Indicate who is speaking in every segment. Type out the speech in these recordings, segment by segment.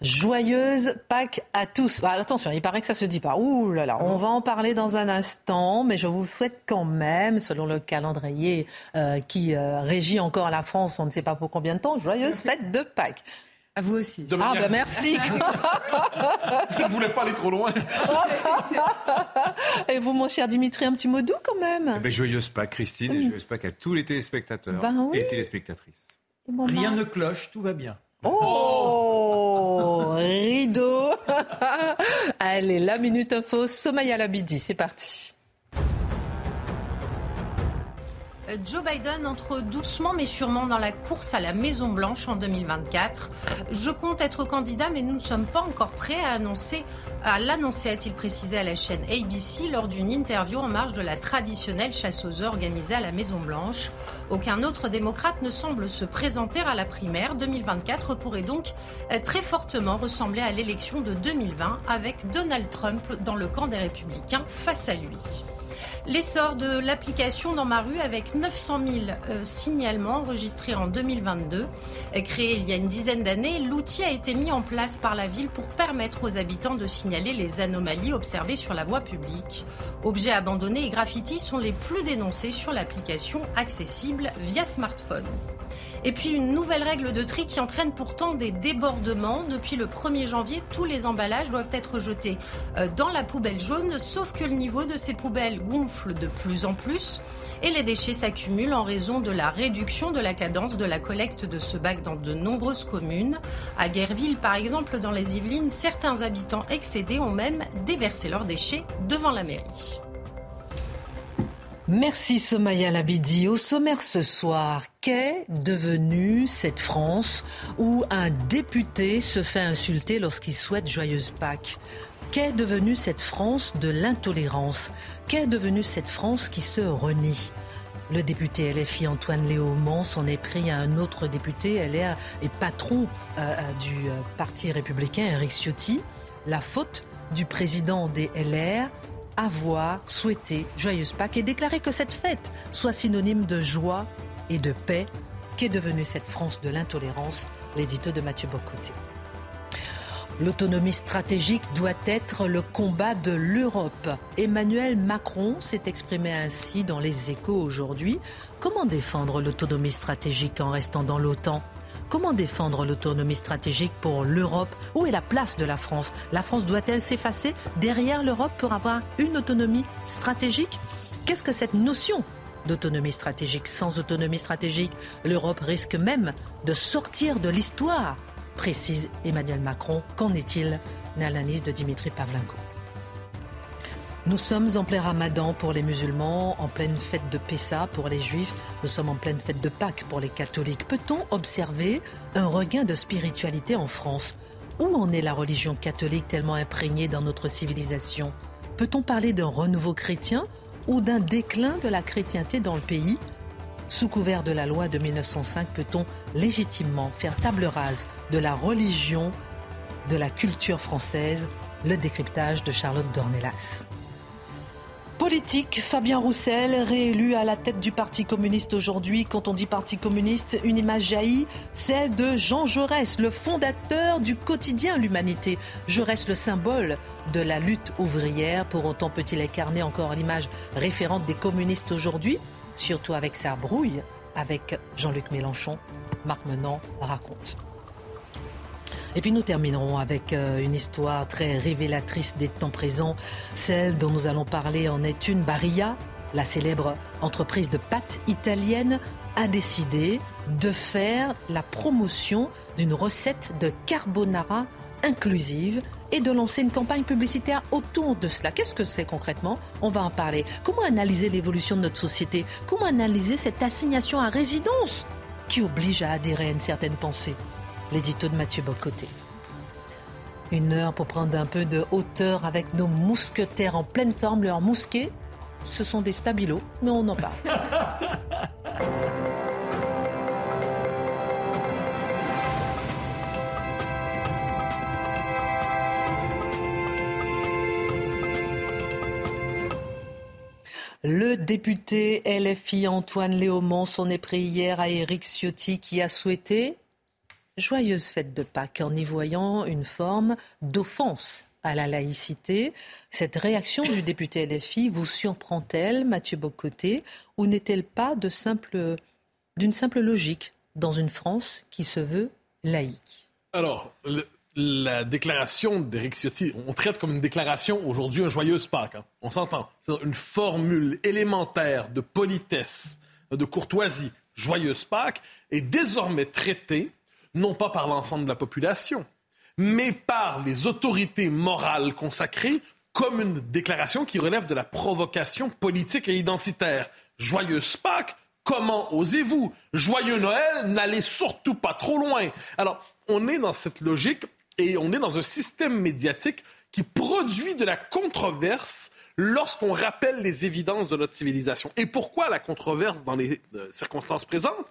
Speaker 1: Joyeuse Pâques à tous. Bah, attention, il paraît que ça se dit pas. Ouh là là, on va en parler dans un instant, mais je vous souhaite quand même, selon le calendrier euh, qui euh, régit encore la France, on ne sait pas pour combien de temps, joyeuse fête de Pâques.
Speaker 2: À vous aussi.
Speaker 1: Ah bah merci.
Speaker 3: Je ne voulais pas aller trop loin.
Speaker 1: et vous, mon cher Dimitri, un petit mot doux quand même.
Speaker 3: Eh ben, joyeuse Pâques, Christine, et joyeuse Pâques à tous les téléspectateurs
Speaker 1: Ben oui.
Speaker 3: et téléspectatrices.
Speaker 4: Rien ne cloche, tout va bien.
Speaker 1: Oh, rideau. Allez, la minute info, Somaya Labidi, c'est parti.
Speaker 5: Joe Biden entre doucement mais sûrement dans la course à la Maison Blanche en 2024. Je compte être candidat mais nous ne sommes pas encore prêts à annoncer à l'annoncer, a-t-il précisé à la chaîne ABC lors d'une interview en marge de la traditionnelle chasse aux œufs organisée à la Maison Blanche. Aucun autre démocrate ne semble se présenter à la primaire. 2024 pourrait donc très fortement ressembler à l'élection de 2020 avec Donald Trump dans le camp des républicains face à lui. L'essor de l'application dans ma rue avec 900 000 euh, signalements enregistrés en 2022. Euh, Créé il y a une dizaine d'années, l'outil a été mis en place par la ville pour permettre aux habitants de signaler les anomalies observées sur la voie publique. Objets abandonnés et graffitis sont les plus dénoncés sur l'application accessible via smartphone. Et puis une nouvelle règle de tri qui entraîne pourtant des débordements. Depuis le 1er janvier, tous les emballages doivent être jetés euh, dans la poubelle jaune, sauf que le niveau de ces poubelles gonfle de plus en plus et les déchets s'accumulent en raison de la réduction de la cadence de la collecte de ce bac dans de nombreuses communes. À Guerville, par exemple, dans les Yvelines, certains habitants excédés ont même déversé leurs déchets devant la mairie.
Speaker 1: Merci Somaya Labidi. Au sommaire ce soir, qu'est devenue cette France où un député se fait insulter lorsqu'il souhaite joyeuse Pâques? Qu'est devenue cette France de l'intolérance? Qu'est devenue cette France qui se renie? Le député LFI Antoine Léaumont s'en est pris à un autre député LR et patron euh, du euh, Parti républicain, Eric Ciotti. La faute du président des LR, avoir souhaité joyeuse Pâques et déclarer que cette fête soit synonyme de joie et de paix qu'est devenue cette France de l'intolérance, l'édito de Mathieu Bocoté. L'autonomie stratégique doit être le combat de l'Europe. Emmanuel Macron s'est exprimé ainsi dans les échos aujourd'hui. Comment défendre l'autonomie stratégique en restant dans l'OTAN? Comment défendre l'autonomie stratégique pour l'Europe? Où est la place de la France? La France doit-elle s'effacer derrière l'Europe pour avoir une autonomie stratégique? Qu'est-ce que cette notion d'autonomie stratégique? Sans autonomie stratégique, l'Europe risque même de sortir de l'histoire, précise Emmanuel Macron. Qu'en est-il? L'analyse de Dimitri Pavlenko. Nous sommes en plein ramadan pour les musulmans, en pleine fête de Pessa pour les juifs, nous sommes en pleine fête de Pâques pour les catholiques. Peut-on observer un regain de spiritualité en France? Où en est la religion catholique tellement imprégnée dans notre civilisation? Peut-on parler d'un renouveau chrétien ou d'un déclin de la chrétienté dans le pays? Sous couvert de la loi de 1905, peut-on légitimement faire table rase de la religion, de la culture française? Le décryptage de Charlotte Dornelas. Politique, Fabien Roussel, réélu à la tête du Parti communiste aujourd'hui. Quand on dit Parti communiste, une image jaillit, celle de Jean Jaurès, le fondateur du quotidien L'Humanité. Jaurès, le symbole de la lutte ouvrière. Pour autant, peut-il incarner encore l'image référente des communistes aujourd'hui, surtout avec sa brouille avec Jean-Luc Mélenchon Marc Menant raconte. Et puis nous terminerons avec euh, une histoire très révélatrice des temps présents. Celle dont nous allons parler en est une. Barilla, la célèbre entreprise de pâtes italienne, a décidé de faire la promotion d'une recette de carbonara inclusive et de lancer une campagne publicitaire autour de cela. Qu'est-ce que c'est concrètement? On va en parler. Comment analyser l'évolution de notre société? Comment analyser cette assignation à résidence qui oblige à adhérer à une certaine pensée? L'édito de Mathieu Bocoté. Une heure pour prendre un peu de hauteur avec nos mousquetaires en pleine forme, leur mousquet. Ce sont des stabilos, mais on en parle. Le député LFI Antoine Léaumont s'en est pris hier à Éric Ciotti qui a souhaité joyeuse fête de Pâques en y voyant une forme d'offense à la laïcité. Cette réaction du député LFI vous surprend-elle, Mathieu Bocoté, ou n'est-elle pas d'une simple logique dans une France qui se veut laïque?
Speaker 2: Alors, la déclaration d'Éric Ciotti, on traite comme une déclaration aujourd'hui un joyeuse Pâques. Hein. On s'entend. C'est une formule élémentaire de politesse, de courtoisie, joyeuse Pâques, est désormais traitée non pas par l'ensemble de la population, mais par les autorités morales consacrées comme une déclaration qui relève de la provocation politique et identitaire. Joyeuse Pâques, comment osez-vous? Joyeux Noël, n'allez surtout pas trop loin. Alors, on est dans cette logique et on est dans un système médiatique qui produit de la controverse lorsqu'on rappelle les évidences de notre civilisation. Et pourquoi la controverse dans les euh, circonstances présentes?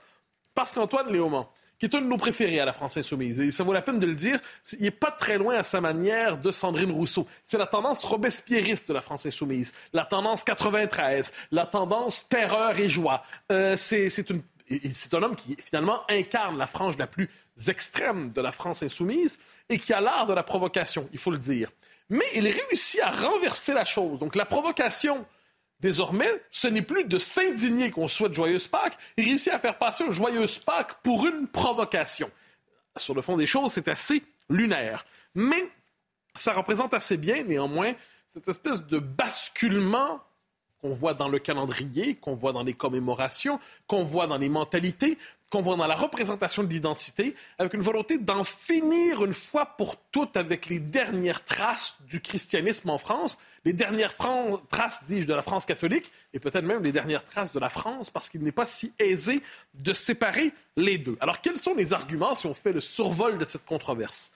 Speaker 2: Parce qu'Antoine Léaumont, qui est un de nos préférés à la France insoumise. Et ça vaut la peine de le dire, il n'est pas très loin à sa manière de Sandrine Rousseau. C'est la tendance robespierriste de la France insoumise, la tendance 93, la tendance terreur et joie. Euh, c'est un homme qui finalement incarne la frange la plus extrême de la France insoumise et qui a l'art de la provocation, il faut le dire. Mais il réussit à renverser la chose. Donc la provocation, désormais, ce n'est plus de s'indigner qu'on souhaite joyeuse Pâques, il réussit à faire passer joyeuse Pâques pour une provocation. Sur le fond des choses, c'est assez lunaire. Mais ça représente assez bien, néanmoins, cette espèce de basculement qu'on voit dans le calendrier, qu'on voit dans les commémorations, qu'on voit dans les mentalités, qu'on voit dans la représentation de l'identité, avec une volonté d'en finir une fois pour toutes avec les dernières traces du christianisme en France, les dernières traces, dis-je, de la France catholique, et peut-être même les dernières traces de la France, parce qu'il n'est pas si aisé de séparer les deux. Alors, quels sont les arguments si on fait le survol de cette controverse?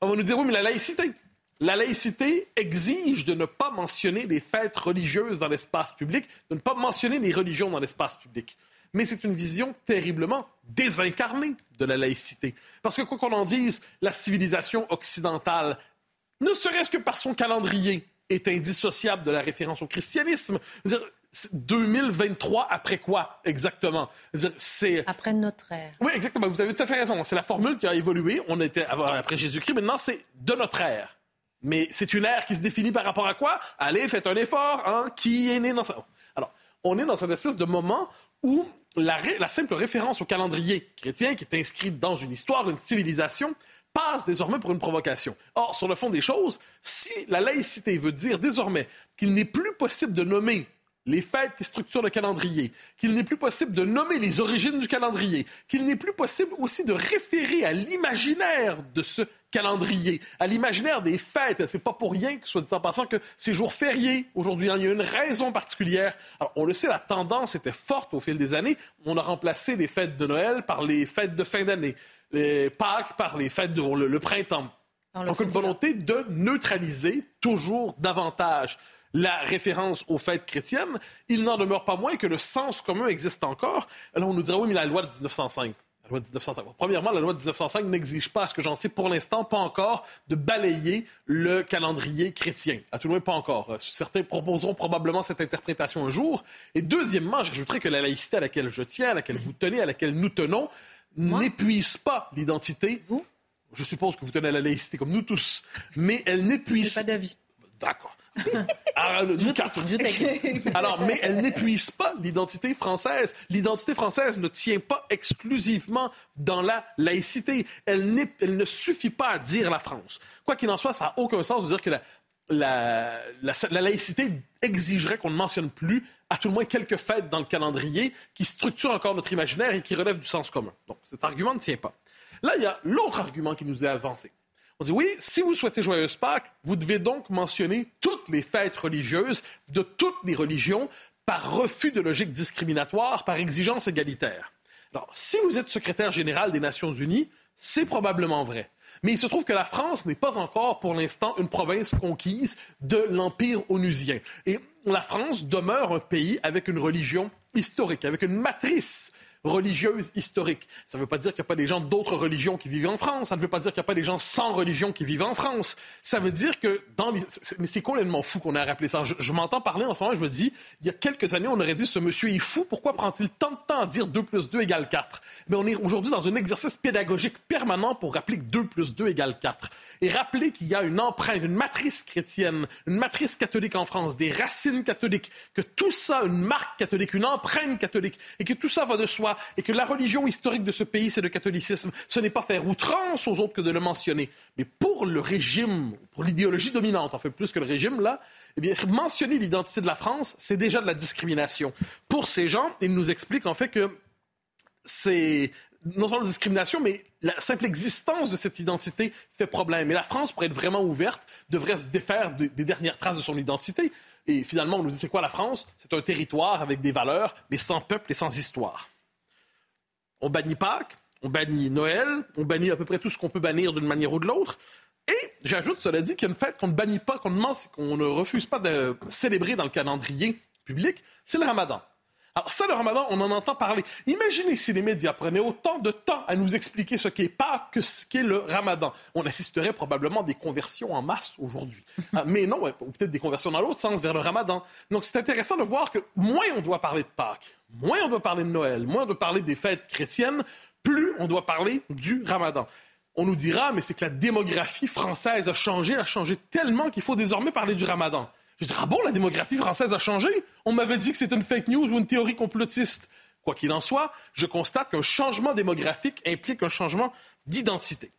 Speaker 2: On va nous dire, oui, mais la laïcité, la laïcité exige de ne pas mentionner les fêtes religieuses dans l'espace public, de ne pas mentionner les religions dans l'espace public. Mais c'est une vision terriblement désincarnée de la laïcité. Parce que quoi qu'on en dise, la civilisation occidentale, ne serait-ce que par son calendrier, est indissociable de la référence au christianisme. 2023 après quoi exactement?
Speaker 1: C'est après notre ère.
Speaker 2: Oui, exactement. Vous avez tout à fait raison. C'est la formule qui a évolué. On était après Jésus-Christ. Maintenant, c'est de notre ère. Mais c'est une ère qui se définit par rapport à quoi? Allez, faites un effort. Hein? Qui est né dans ça? Alors, on est dans cette espèce de moment où la, la, simple référence au calendrier chrétien qui est inscrite dans une histoire, une civilisation, passe désormais pour une provocation. Or, sur le fond des choses, si la laïcité veut dire désormais qu'il n'est plus possible de nommer les fêtes qui structurent le calendrier, qu'il n'est plus possible de nommer les origines du calendrier, qu'il n'est plus possible aussi de référer à l'imaginaire de ce calendrier, à l'imaginaire des fêtes. C'est pas pour rien que, soit dit en passant, que ces jours fériés aujourd'hui, hein, il y a une raison particulière. Alors, on le sait, la tendance était forte au fil des années. On a remplacé les fêtes de Noël par les fêtes de fin d'année, les Pâques par les fêtes de le, printemps. Donc, une volonté de neutraliser toujours davantage la référence aux fêtes chrétiennes, il n'en demeure pas moins que le sens commun existe encore. Alors on nous dira, oui, mais la loi de 1905. La loi de 1905. Premièrement, la loi de 1905 n'exige pas, à ce que j'en sais pour l'instant, pas encore, de balayer le calendrier chrétien. À tout le moins, pas encore. Certains proposeront probablement cette interprétation un jour. Et deuxièmement, j'ajouterais que la laïcité à laquelle je tiens, à laquelle vous tenez, à laquelle nous tenons, n'épuise pas l'identité.
Speaker 1: Vous?
Speaker 2: Je suppose que vous tenez à la laïcité comme nous tous. Mais elle n'épuise...
Speaker 1: pas d'avis.
Speaker 2: D'accord. Ah, Alors, mais elle n'épuise pas l'identité française. L'identité française ne tient pas exclusivement dans la laïcité. Elle, elle ne suffit pas à dire la France. Quoi qu'il en soit, ça n'a aucun sens de dire que la, la, la, laïcité exigerait qu'on ne mentionne plus, à tout le moins, quelques fêtes dans le calendrier qui structurent encore notre imaginaire et qui relèvent du sens commun. Donc, cet argument ne tient pas. Là, il y a l'autre argument qui nous est avancé. On dit oui, si vous souhaitez joyeuse Pâques, vous devez donc mentionner toutes les fêtes religieuses de toutes les religions par refus de logique discriminatoire, par exigence égalitaire. Alors, si vous êtes secrétaire général des Nations Unies, c'est probablement vrai. Mais il se trouve que la France n'est pas encore, pour l'instant, une province conquise de l'Empire onusien. Et la France demeure un pays avec une religion historique, avec une matrice religieuse historique. Ça ne veut pas dire qu'il n'y a pas des gens d'autres religions qui vivent en France. Ça ne veut pas dire qu'il n'y a pas des gens sans religion qui vivent en France. Ça veut dire que dans les... Mais c'est complètement fou qu'on ait rappelé ça. Je, m'entends parler en ce moment, je me dis, il y a quelques années, on aurait dit, ce monsieur est fou. Pourquoi prend-il tant de temps à dire 2 plus 2 égale 4? Mais on est aujourd'hui dans un exercice pédagogique permanent pour rappeler que 2 plus 2 égale 4. Et rappeler qu'il y a une empreinte, une matrice chrétienne, une matrice catholique en France, des racines catholiques, que tout ça, une marque catholique, une empreinte catholique, et que tout ça va de soi et que la religion historique de ce pays, c'est le catholicisme. Ce n'est pas faire outrance aux autres que de le mentionner. Mais pour le régime, pour l'idéologie dominante, en fait, plus que le régime, là, eh mentionner l'identité de la France, c'est déjà de la discrimination. Pour ces gens, ils nous expliquent en fait que c'est non seulement la discrimination, mais la simple existence de cette identité fait problème. Et la France, pour être vraiment ouverte, devrait se défaire des dernières traces de son identité. Et finalement, on nous dit, c'est quoi la France? C'est un territoire avec des valeurs, mais sans peuple et sans histoire. On bannit Pâques, on bannit Noël, on bannit à peu près tout ce qu'on peut bannir d'une manière ou de l'autre. Et j'ajoute, cela dit, qu'il y a une fête qu'on ne bannit pas, qu'on ne, refuse pas de célébrer dans le calendrier public, c'est le ramadan. Alors ça, le ramadan, on en entend parler. Imaginez si les médias prenaient autant de temps à nous expliquer ce qu'est pas que ce qu'est le ramadan. On assisterait probablement à des conversions en masse aujourd'hui. Ah, mais non, ou peut-être des conversions dans l'autre sens, vers le ramadan. Donc c'est intéressant de voir que moins on doit parler de Pâques, moins on doit parler de Noël, moins on doit parler des fêtes chrétiennes, plus on doit parler du ramadan. On nous dira, mais c'est que la démographie française a changé, a changé tellement qu'il faut désormais parler du ramadan. Je dis, ah bon, la démographie française a changé? On m'avait dit que c'était une fake news ou une théorie complotiste. Quoi qu'il en soit, je constate qu'un changement démographique implique un changement d'identité.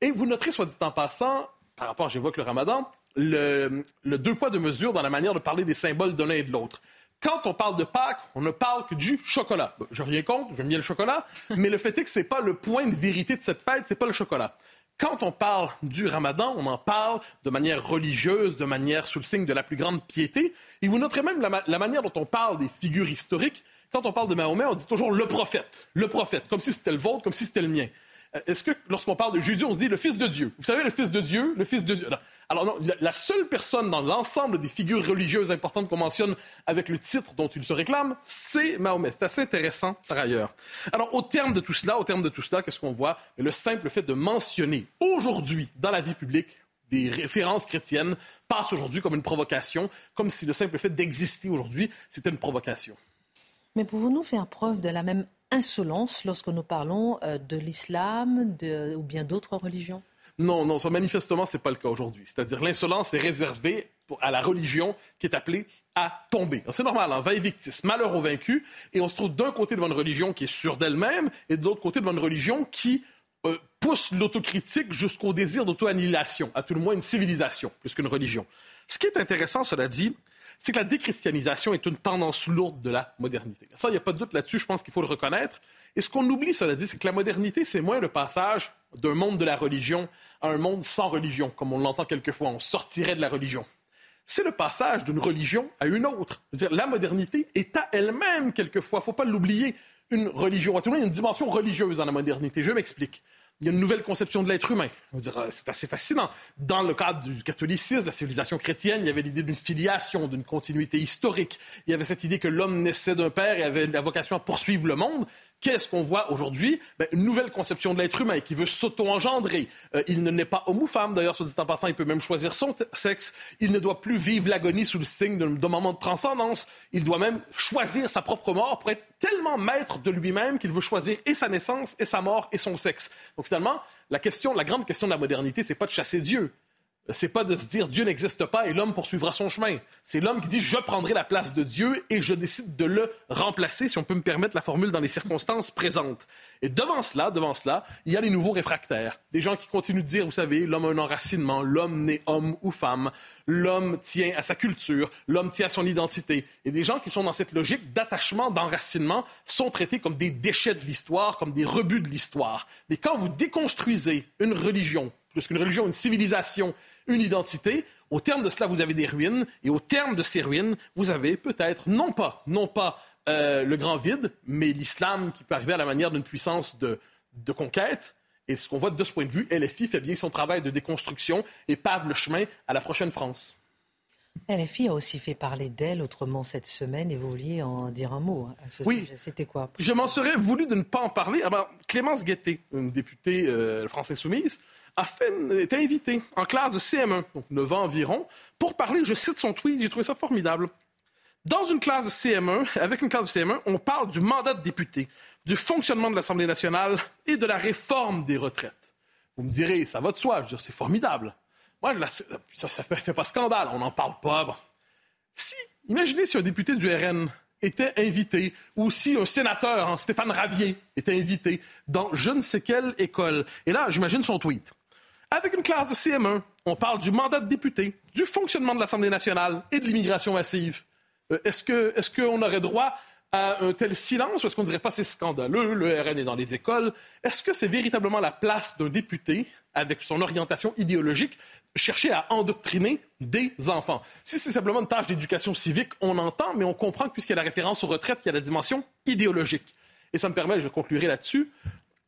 Speaker 2: Et vous noterez, soit dit en passant, par rapport, j'évoque le ramadan, le, deux poids, deux mesures dans la manière de parler des symboles de l'un et de l'autre quand on parle de Pâques, on ne parle que du chocolat. Je rien contre, j'aime bien le chocolat, mais le fait est que c'est pas le point de vérité de cette fête, c'est pas le chocolat. Quand on parle du ramadan, on en parle de manière religieuse, de manière sous le signe de la plus grande piété. Et vous noterez même la, manière dont on parle des figures historiques. Quand on parle de Mahomet, on dit toujours le prophète, le prophète, comme si c'était le vôtre, comme si c'était le mien. Euh, est-ce que lorsqu'on parle de Jésus, on se dit le Fils de Dieu? Vous savez, le Fils de Dieu, le Fils de Dieu. Alors non, la seule personne dans l'ensemble des figures religieuses importantes qu'on mentionne avec le titre dont il se réclame, c'est Mahomet. C'est assez intéressant par ailleurs. Alors au terme de tout cela, au terme de tout cela, qu'est-ce qu'on voit? Le simple fait de mentionner aujourd'hui dans la vie publique des références chrétiennes passe aujourd'hui comme une provocation, comme si le simple fait d'exister aujourd'hui, c'était une provocation.
Speaker 1: Mais pouvons-nous faire preuve de la même insolence lorsque nous parlons euh, de l'islam ou bien d'autres religions?
Speaker 2: Non, non, ça, manifestement, ce n'est pas le cas aujourd'hui. C'est-à-dire l'insolence est réservée à la religion qui est appelée à tomber. C'est normal, hein, vaille victis, malheur au vaincu, et on se trouve d'un côté devant une religion qui est sûre d'elle-même, et de l'autre côté devant une religion qui euh, pousse l'autocritique jusqu'au désir d'auto-annihilation, à tout le moins une civilisation, plus qu'une religion. Ce qui est intéressant, cela dit, c'est que la déchristianisation est une tendance lourde de la modernité. Ça, il n'y a pas de doute là-dessus, je pense qu'il faut le reconnaître. Et ce qu'on oublie, cela dit, c'est que la modernité, c'est moins le passage d'un monde de la religion à un monde sans religion, comme on l'entend quelquefois, on sortirait de la religion. C'est le passage d'une religion à une autre. dire, la modernité est à elle-même, quelquefois, il ne faut pas l'oublier, une religion. À tout il y a une dimension religieuse dans la modernité. Je m'explique il y a une nouvelle conception de l'être humain. C'est assez fascinant. Dans le cadre du catholicisme, la civilisation chrétienne, il y avait l'idée d'une filiation, d'une continuité historique. Il y avait cette idée que l'homme naissait d'un père et avait la vocation à poursuivre le monde. Qu'est-ce qu'on voit aujourd'hui? Ben, Une nouvelle conception de l'être humain qui veut s'auto-engendrer. Euh, il ne naît pas homme ou femme, d'ailleurs, soit dit en passant, il peut même choisir son sexe. Il ne doit plus vivre l'agonie sous le signe d'un moment de transcendance. Il doit même choisir sa propre mort pour être tellement maître de lui-même qu'il veut choisir et sa naissance, et sa mort, et son sexe. Donc finalement, la question, la grande question de la modernité, c'est pas de chasser Dieu, c'est pas de se dire Dieu n'existe pas et l'homme poursuivra son chemin. C'est l'homme qui dit je prendrai la place de Dieu et je décide de le remplacer, si on peut me permettre la formule, dans les circonstances présentes. Et devant cela, devant cela, il y a les nouveaux réfractaires. Des gens qui continuent de dire, vous savez, l'homme a un enracinement, l'homme n'est homme ou femme, l'homme tient à sa culture, l'homme tient à son identité. Et des gens qui sont dans cette logique d'attachement, d'enracinement, sont traités comme des déchets de l'histoire, comme des rebuts de l'histoire. Mais quand vous déconstruisez une religion, plus qu'une religion, une civilisation, une identité. Au terme de cela, vous avez des ruines, et au terme de ces ruines, vous avez peut-être, non pas, non pas euh, le grand vide, mais l'islam qui peut arriver à la manière d'une puissance de, de conquête. Et ce qu'on voit de ce point de vue, LFI fait bien son travail de déconstruction et pave le chemin à la prochaine France.
Speaker 1: LFI a aussi fait parler d'elle autrement cette semaine et vous vouliez en dire un mot à ce
Speaker 2: oui.
Speaker 1: sujet. C'était quoi?
Speaker 2: Je m'en serais voulu de ne pas en parler. Alors, ah ben, Clémence Guettet, une députée euh, française soumise, a fait, été invitée en classe de CM1, donc 9 ans environ, pour parler, je cite son tweet, j'ai trouvé ça formidable. Dans une classe de CM1, avec une classe de CM1, on parle du mandat de député, du fonctionnement de l'Assemblée nationale et de la réforme des retraites. Vous me direz, ça va de soi, je veux dire, c'est formidable. Moi, ça ne fait pas scandale, on n'en parle pas. Si, imaginez si un député du RN était invité, ou si un sénateur, hein, Stéphane Ravier, était invité dans je ne sais quelle école. Et là, j'imagine son tweet. Avec une classe de CM1, on parle du mandat de député, du fonctionnement de l'Assemblée nationale et de l'immigration massive. Euh, est-ce qu'on aurait droit à un tel silence? Ou est-ce qu'on ne dirait pas c'est scandaleux, le RN est dans les écoles? Est-ce que c'est véritablement la place d'un député avec son orientation idéologique, chercher à endoctriner des enfants? Si c'est simplement une tâche d'éducation civique, on entend, mais on comprend que puisqu'il y a la référence aux retraites, il y a la dimension idéologique. Et ça me permet, je conclurai là-dessus.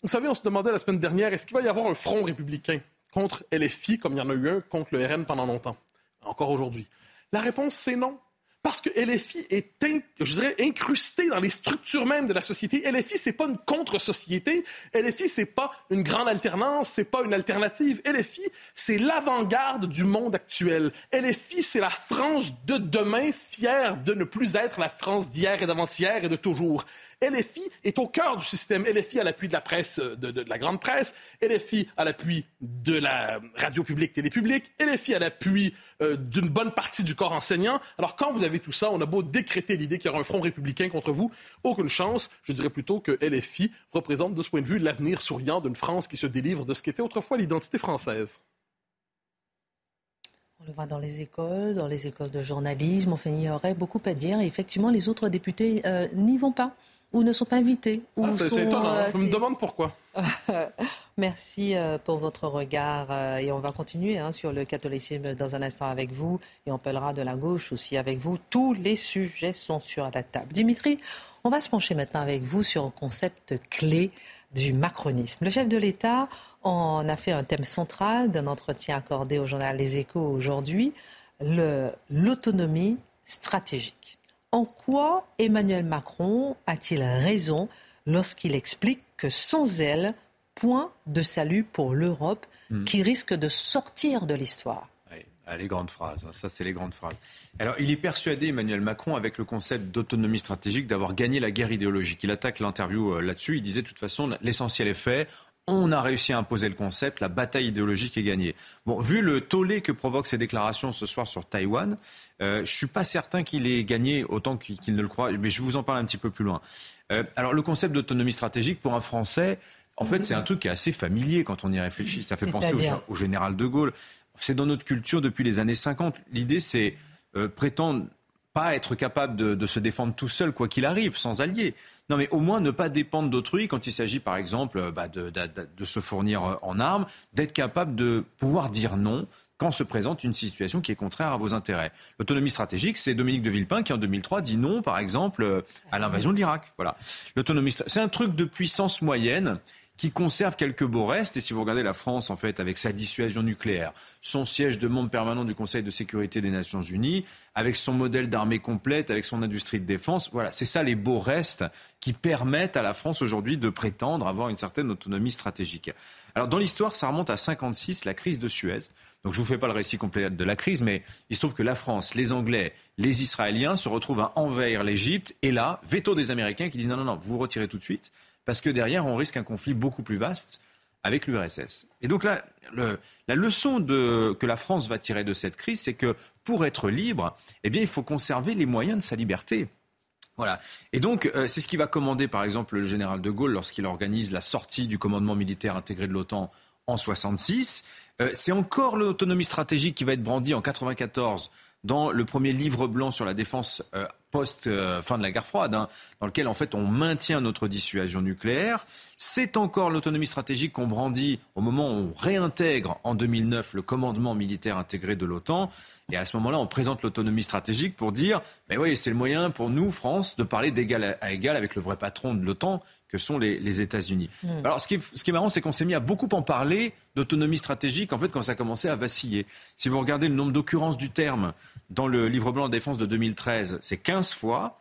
Speaker 2: Vous savez, on se demandait la semaine dernière, est-ce qu'il va y avoir un front républicain? Contre LFI, comme il y en a eu un contre le RN pendant longtemps, encore aujourd'hui? La réponse, c'est non parce que LFI est, je dirais, incrusté dans les structures mêmes de la société. LFI, c'est pas une contre-société. LFI, c'est pas une grande alternance, c'est pas une alternative. LFI, c'est l'avant-garde du monde actuel. LFI, c'est la France de demain, fière de ne plus être la France d'hier et d'avant-hier et de toujours. LFI est au cœur du système. LFI à l'appui de la presse, euh, de, la grande presse. LFI à l'appui de la radio publique, télé publique. LFI à l'appui euh, d'une bonne partie du corps enseignant. Alors quand vous avez tout ça, on a beau décréter l'idée qu'il y aura un front républicain contre vous, aucune chance. Je dirais plutôt que LFI représente de ce point de vue l'avenir souriant d'une France qui se délivre de ce qu'était autrefois l'identité française.
Speaker 1: On le voit dans les écoles, dans les écoles de journalisme. Enfin, il y aurait beaucoup à dire. Et effectivement, les autres députés euh, n'y vont pas ou ne sont pas invités.
Speaker 2: Ah, c'est étonnant. Euh, Je me demande pourquoi.
Speaker 1: Merci euh, pour votre regard euh, et on va continuer hein, sur le catholicisme dans un instant avec vous et on parlera de la gauche aussi avec vous. Tous les sujets sont sur la table. Dimitri, on va se pencher maintenant avec vous sur un concept clé du macronisme. Le chef de l'État en a fait un thème central d'un entretien accordé au journal Les Échos aujourd'hui, l'autonomie stratégique. En quoi Emmanuel Macron a-t-il raison lorsqu'il explique que sans elle, point de salut pour l'Europe hmm. qui risque de sortir de l'histoire?
Speaker 3: Ah, les grandes phrases, hein. ça c'est les grandes phrases. Alors il est persuadé, Emmanuel Macron, avec le concept d'autonomie stratégique, d'avoir gagné la guerre idéologique. Il attaque l'interview euh, là-dessus, il disait de toute façon l'essentiel est fait, on a réussi à imposer le concept, la bataille idéologique est gagnée. Bon, vu le tollé que provoquent ces déclarations ce soir sur Taïwan, euh, je ne suis pas certain qu'il ait gagné autant qu'il ne le croit, mais je vous en parle un petit peu plus loin. Euh, alors, le concept d'autonomie stratégique pour un Français, en fait, c'est un truc qui est assez familier quand on y réfléchit. Ça fait penser au, général de Gaulle. C'est dans notre culture depuis les années 50. L'idée, c'est euh, prétendre pas être capable de, se défendre tout seul, quoi qu'il arrive, sans alliés. Non, mais au moins ne pas dépendre d'autrui quand il s'agit, par exemple, euh, bah, de, se fournir euh, en armes, d'être capable de pouvoir dire non quand se présente une situation qui est contraire à vos intérêts. L'autonomie stratégique, c'est Dominique de Villepin qui, en 2003, dit non, par exemple, euh, à l'invasion de l'Irak. Voilà. L'autonomie, c'est un truc de puissance moyenne qui conserve quelques beaux restes. Et si vous regardez la France, en fait, avec sa dissuasion nucléaire, son siège de membre permanent du Conseil de sécurité des Nations Unies, avec son modèle d'armée complète, avec son industrie de défense, voilà, c'est ça les beaux restes qui permettent à la France aujourd'hui de prétendre avoir une certaine autonomie stratégique. Alors, dans l'histoire, ça remonte à 56, la crise de Suez. Donc je ne vous fais pas le récit complet de la crise, mais il se trouve que la France, les Anglais, les Israéliens se retrouvent à envahir l'Égypte. Et là, veto des Américains qui disent non, non, non, vous vous retirez tout de suite parce que derrière, on risque un conflit beaucoup plus vaste avec l'URSS. Et donc là, la leçon que la France va tirer de cette crise, c'est que pour être libre, eh bien, il faut conserver les moyens de sa liberté. Voilà. Et donc, euh, c'est ce qui va commander, par exemple, le général de Gaulle lorsqu'il organise la sortie du commandement militaire intégré de l'OTAN en 66. Euh, c'est encore l'autonomie stratégique qui va être brandie en 94 dans le premier livre blanc sur la défense euh, post euh, fin de la guerre froide, hein, dans lequel en fait on maintient notre dissuasion nucléaire. C'est encore l'autonomie stratégique qu'on brandit au moment où on réintègre en 2009 le commandement militaire intégré de l'OTAN. Et à ce moment-là, on présente l'autonomie stratégique pour dire, mais oui, c'est le moyen pour nous, France, de parler d'égal à égal avec le vrai patron de l'OTAN, que sont les, États-Unis. Hmm. Alors, ce qui est, ce qui est marrant, c'est qu'on s'est mis à beaucoup en parler d'autonomie stratégique, en fait, quand ça a commencé à vaciller. Si vous regardez le nombre d'occurrences du terme dans le livre blanc de défense de 2013, c'est 15 fois.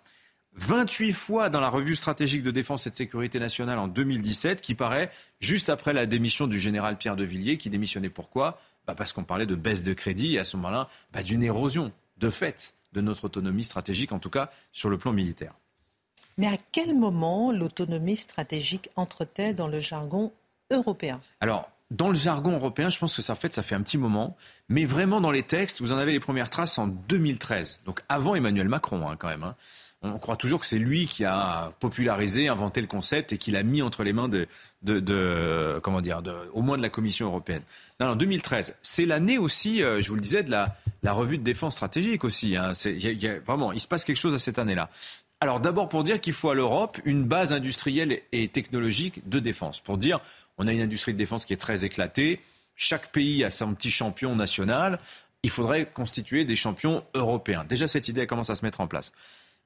Speaker 3: 28 fois dans la revue stratégique de défense et de sécurité nationale en 2017, qui paraît juste après la démission du général Pierre de Villiers, qui démissionnait pourquoi? Bah Parce qu'on parlait de baisse de crédit et à ce moment-là, bah d'une érosion de fait de notre autonomie stratégique, en tout cas sur le plan militaire.
Speaker 1: Mais à quel moment l'autonomie stratégique entre-t-elle dans le jargon européen?
Speaker 3: Alors, dans le jargon européen, je pense que ça fait, ça fait un petit moment. Mais vraiment, dans les textes, vous en avez les premières traces en 2013. Donc avant Emmanuel Macron, hein, quand même. Hein. On croit toujours que c'est lui qui a popularisé, inventé le concept et qui l'a mis entre les mains de, comment dire, au moins de la Commission européenne. Non, non 2013, c'est l'année aussi, euh, je vous le disais, de la, la revue de défense stratégique aussi. Hein. vraiment, il se passe quelque chose à cette année-là. Alors d'abord pour dire qu'il faut à l'Europe une base industrielle et technologique de défense. Pour dire, on a une industrie de défense qui est très éclatée. Chaque pays a son petit champion national. Il faudrait constituer des champions européens. Déjà, cette idée commence à se mettre en place.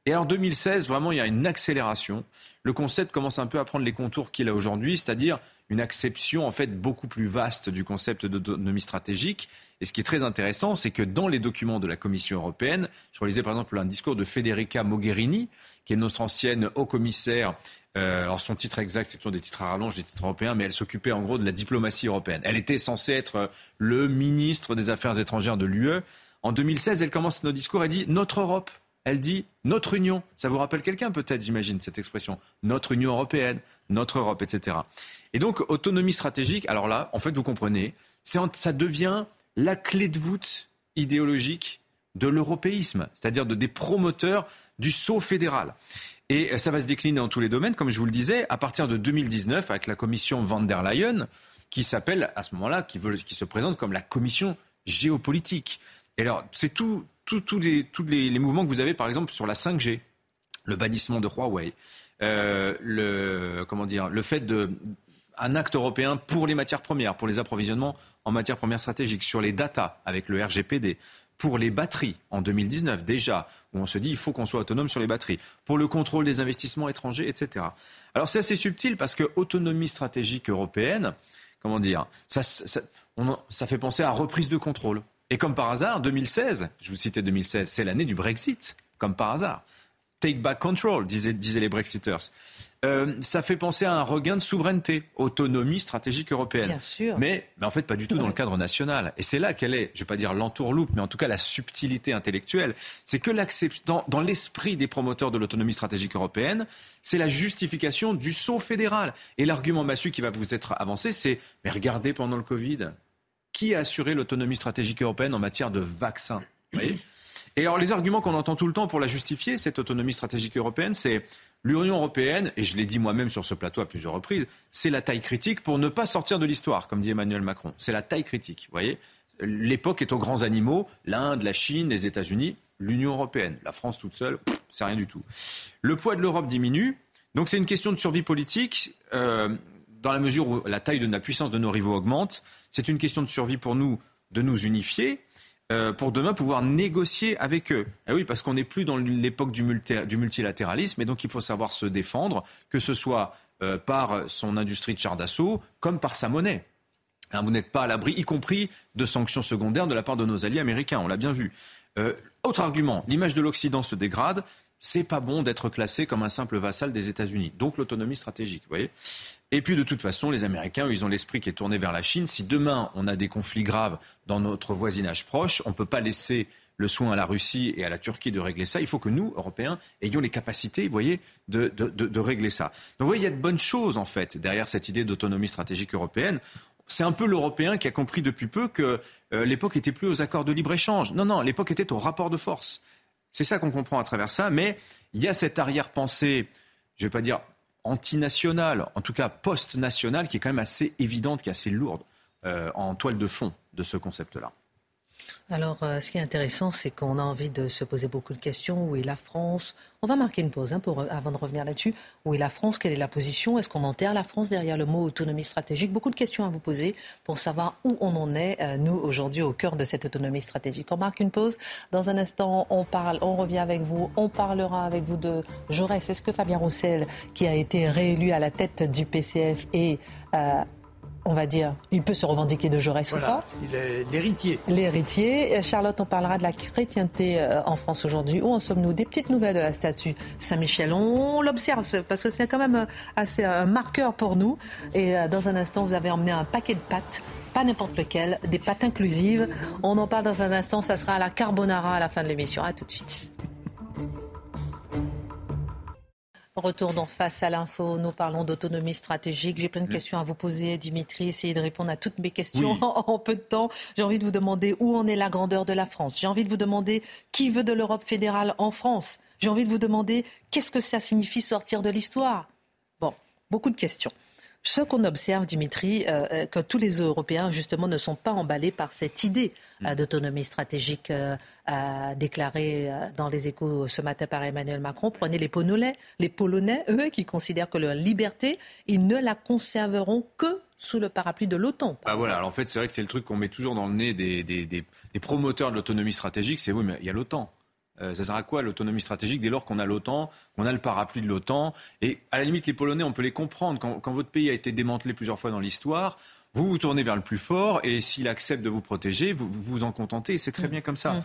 Speaker 3: Et en 2016, vraiment, il y a une accélération. Le concept commence un peu à prendre les contours qu'il a aujourd'hui, c'est-à-dire une acception en fait beaucoup plus vaste du concept d'autonomie stratégique. Et ce qui est très intéressant, c'est que dans les documents de la Commission européenne, je relisais par exemple un discours de Federica Mogherini, qui est notre ancienne haut-commissaire. Euh, alors son titre exact, c'est toujours des titres à rallonge, des titres européens, mais elle s'occupait en gros de la diplomatie européenne. Elle était censée être le ministre des Affaires étrangères de l'UE. En 2016, elle commence nos discours, elle dit notre Europe. Elle dit notre Union. Ça vous rappelle quelqu'un peut-être, j'imagine, cette expression. Notre Union européenne, notre Europe, etc. Et donc, autonomie stratégique, alors là, en fait, vous comprenez, ça devient la clé de voûte idéologique de l'européisme, c'est-à-dire de, des promoteurs du saut fédéral. Et ça va se décliner dans tous les domaines, comme je vous le disais, à partir de 2019, avec la commission van der Leyen, qui s'appelle à ce moment-là, qui, qui, se présente comme la commission géopolitique. Et alors, c'est tout, tous les, les, mouvements que vous avez, par exemple, sur la 5G, le bannissement de Huawei, euh, le, comment dire, le fait de, un acte européen pour les matières premières, pour les approvisionnements en matières premières stratégiques, sur les data avec le RGPD, pour les batteries en 2019 déjà, où on se dit il faut qu'on soit autonome sur les batteries, pour le contrôle des investissements étrangers, etc. Alors c'est assez subtil parce que autonomie stratégique européenne, comment dire, ça, ça fait penser à reprise de contrôle. Et comme par hasard, 2016, je vous citais 2016, c'est l'année du Brexit, comme par hasard. Take back control, disaient, les Brexiters. Euh, ça fait penser à un regain de souveraineté, autonomie stratégique européenne.
Speaker 1: Bien sûr.
Speaker 3: Mais, en fait, pas du tout dans le cadre national. Et c'est là qu'elle est, je ne vais pas dire l'entourloupe, mais en tout cas la subtilité intellectuelle. C'est que dans, dans l'esprit des promoteurs de l'autonomie stratégique européenne, c'est la justification du saut fédéral. Et l'argument massu qui va vous être avancé, c'est mais regardez pendant le Covid, qui a assuré l'autonomie stratégique européenne en matière de vaccins Et alors les arguments qu'on entend tout le temps pour la justifier, cette autonomie stratégique européenne, c'est l'Union européenne, et je l'ai dit moi-même sur ce plateau à plusieurs reprises, c'est la taille critique pour ne pas sortir de l'histoire, comme dit Emmanuel Macron. C'est la taille critique, vous voyez L'époque est aux grands animaux, l'Inde, la Chine, les États-Unis, l'Union européenne. La France toute seule, c'est rien du tout. Le poids de l'Europe diminue, donc c'est une question de survie politique. Euh, dans la mesure où la taille de la puissance de nos rivaux augmente, c'est une question de survie pour nous de nous unifier. Euh, pour demain pouvoir négocier avec eux. Eh oui, parce qu'on n'est plus dans l'époque du, multilatéralisme, et donc il faut savoir se défendre, que ce soit euh, par son industrie de char d'assaut, comme par sa monnaie. Hein, vous n'êtes pas à l'abri, y compris de sanctions secondaires de la part de nos alliés américains, on l'a bien vu. Euh, autre argument, l'image de l'Occident se dégrade c'est pas bon d'être classé comme un simple vassal des États-Unis. Donc l'autonomie stratégique, vous voyez. Et puis de toute façon, les Américains, ils ont l'esprit qui est tourné vers la Chine. Si demain on a des conflits graves dans notre voisinage proche, on ne peut pas laisser le soin à la Russie et à la Turquie de régler ça. Il faut que nous, Européens, ayons les capacités, vous voyez, de, de, régler ça. Donc vous voyez, il y a de bonnes choses en fait derrière cette idée d'autonomie stratégique européenne c'est un peu l'Européen qui a compris depuis peu que euh, l'époque était plus aux accords de libre-échange. Non, non, l'époque était au rapport de force. C'est ça qu'on comprend à travers ça, mais il y a cette arrière-pensée, je ne vais pas dire antinationale, en tout cas post-nationale, qui est quand même assez évidente, qui est assez lourde euh, en toile de fond de ce concept-là.
Speaker 1: Alors, euh, ce qui est intéressant, c'est qu'on a envie de se poser beaucoup de questions. Où est la France? On va marquer une pause hein, pour, avant de revenir là-dessus. Où est la France? Quelle est la position? Est-ce qu'on enterre la France derrière le mot autonomie stratégique? Beaucoup de questions à vous poser pour savoir où on en est, euh, nous, aujourd'hui, au cœur de cette autonomie stratégique. On marque une pause. Dans un instant, on parle, on revient avec vous. On parlera avec vous de Jaurès. Est-ce que Fabien Roussel, qui a été réélu à la tête du PCF, et euh, on va dire, il peut se revendiquer de Jaurès ou pas.
Speaker 4: Il est l'héritier.
Speaker 1: L'héritier. Charlotte, on parlera de la chrétienté euh, en France aujourd'hui. Où en sommes-nous? Des petites nouvelles de la statue Saint-Michel. On, l'observe parce que c'est quand même euh, assez un marqueur pour nous. Et euh, dans un instant, vous avez emmené un paquet de pâtes pas n'importe lequel, des pâtes inclusives. On en parle dans un instant, ça sera à la carbonara à la fin de l'émission. À tout de suite. Retour dans Face à l'info, nous parlons d'autonomie stratégique. J'ai plein de mm. questions à vous poser, Dimitri. Essayez de répondre à toutes mes questions en, peu de temps. J'ai envie de vous demander où en est la grandeur de la France. J'ai envie de vous demander qui veut de l'Europe fédérale en France. J'ai envie de vous demander qu'est-ce que ça signifie sortir de l'histoire. Bon, beaucoup de questions. Ce qu'on observe, Dimitri, euh, euh, que tous les Européens, justement, ne sont pas emballés par cette idée euh, d'autonomie stratégique déclarée dans les échos ce matin par Emmanuel Macron. Prenez les Polonais, les Polonais, eux, qui considèrent que leur liberté, ils ne la conserveront que sous le parapluie de l'OTAN.
Speaker 3: Bah voilà, alors en fait, c'est vrai que c'est le truc qu'on met toujours dans le nez des, des promoteurs de l'autonomie stratégique, c'est oui, mais il y a l'OTAN. Euh, ça sert à quoi l'autonomie stratégique dès lors qu'on a l'OTAN, qu'on a le parapluie de l'OTAN Et à la limite, les Polonais, on peut les comprendre. Quand, votre pays a été démantelé plusieurs fois dans l'histoire, vous vous tournez vers le plus fort et s'il accepte de vous protéger, vous vous en contentez. C'est très bien comme ça.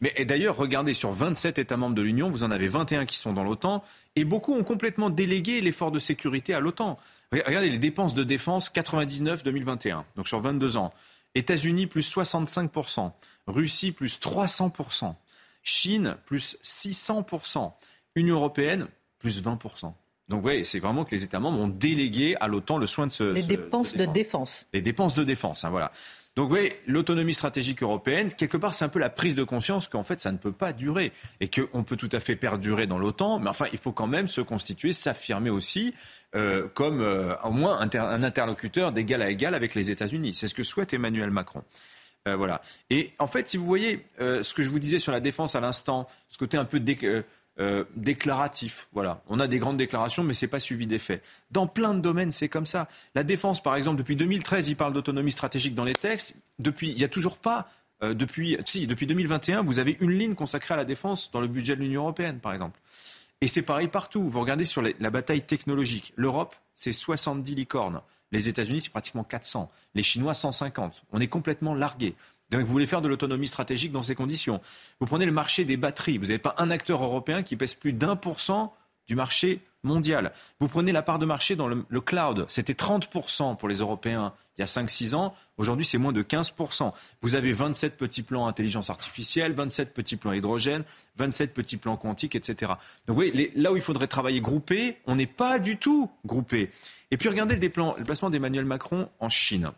Speaker 3: Mais d'ailleurs, regardez, sur 27 États membres de l'Union, vous en avez 21 qui sont dans l'OTAN et beaucoup ont complètement délégué l'effort de sécurité à l'OTAN. Regardez les dépenses de défense 99-2021, donc sur 22 ans. États-Unis plus 65%, Russie plus 300%. Chine, plus 600%. Union européenne, plus 20%. Donc oui, c'est vraiment que les États membres ont délégué à l'OTAN le soin de ce...
Speaker 1: Les dépenses de défense.
Speaker 3: Les dépenses de défense, hein, voilà. Donc vous voyez, l'autonomie stratégique européenne, quelque part, c'est un peu la prise de conscience qu'en fait, ça ne peut pas durer et qu'on peut tout à fait perdurer dans l'OTAN, mais enfin, il faut quand même se constituer, s'affirmer aussi euh, comme euh, au moins un interlocuteur d'égal à égal avec les États-Unis. C'est ce que souhaite Emmanuel Macron. Euh, voilà. Et en fait, si vous voyez euh, ce que je vous disais sur la défense à l'instant, ce côté un peu euh, déclaratif, voilà. On a des grandes déclarations, mais c'est pas suivi d'effets. Dans plein de domaines, c'est comme ça. La défense, par exemple, depuis 2013, il parle d'autonomie stratégique dans les textes. Depuis, il n'y a toujours pas. depuis, si, depuis 2021, vous avez une ligne consacrée à la défense dans le budget de l'Union européenne, par exemple. Et c'est pareil partout. Vous regardez sur la bataille technologique. L'Europe, c'est 70 licornes. Les États-Unis, c'est pratiquement 400. Les Chinois, 150. On est complètement largué. Donc vous voulez faire de l'autonomie stratégique dans ces conditions. Vous prenez le marché des batteries. Vous n'avez pas un acteur européen qui pèse plus d'un pour cent du marché mondial. Vous prenez la part de marché dans le, cloud, c'était 30% pour les Européens il y a 5-6 ans, aujourd'hui c'est moins de 15%. Vous avez 27 petits plans intelligence artificielle, 27 petits plans hydrogène, 27 petits plans quantiques, etc. Donc vous voyez, là où il faudrait travailler groupé, on n'est pas du tout groupé. Et puis regardez le, déplacement d'Emmanuel Macron en Chine.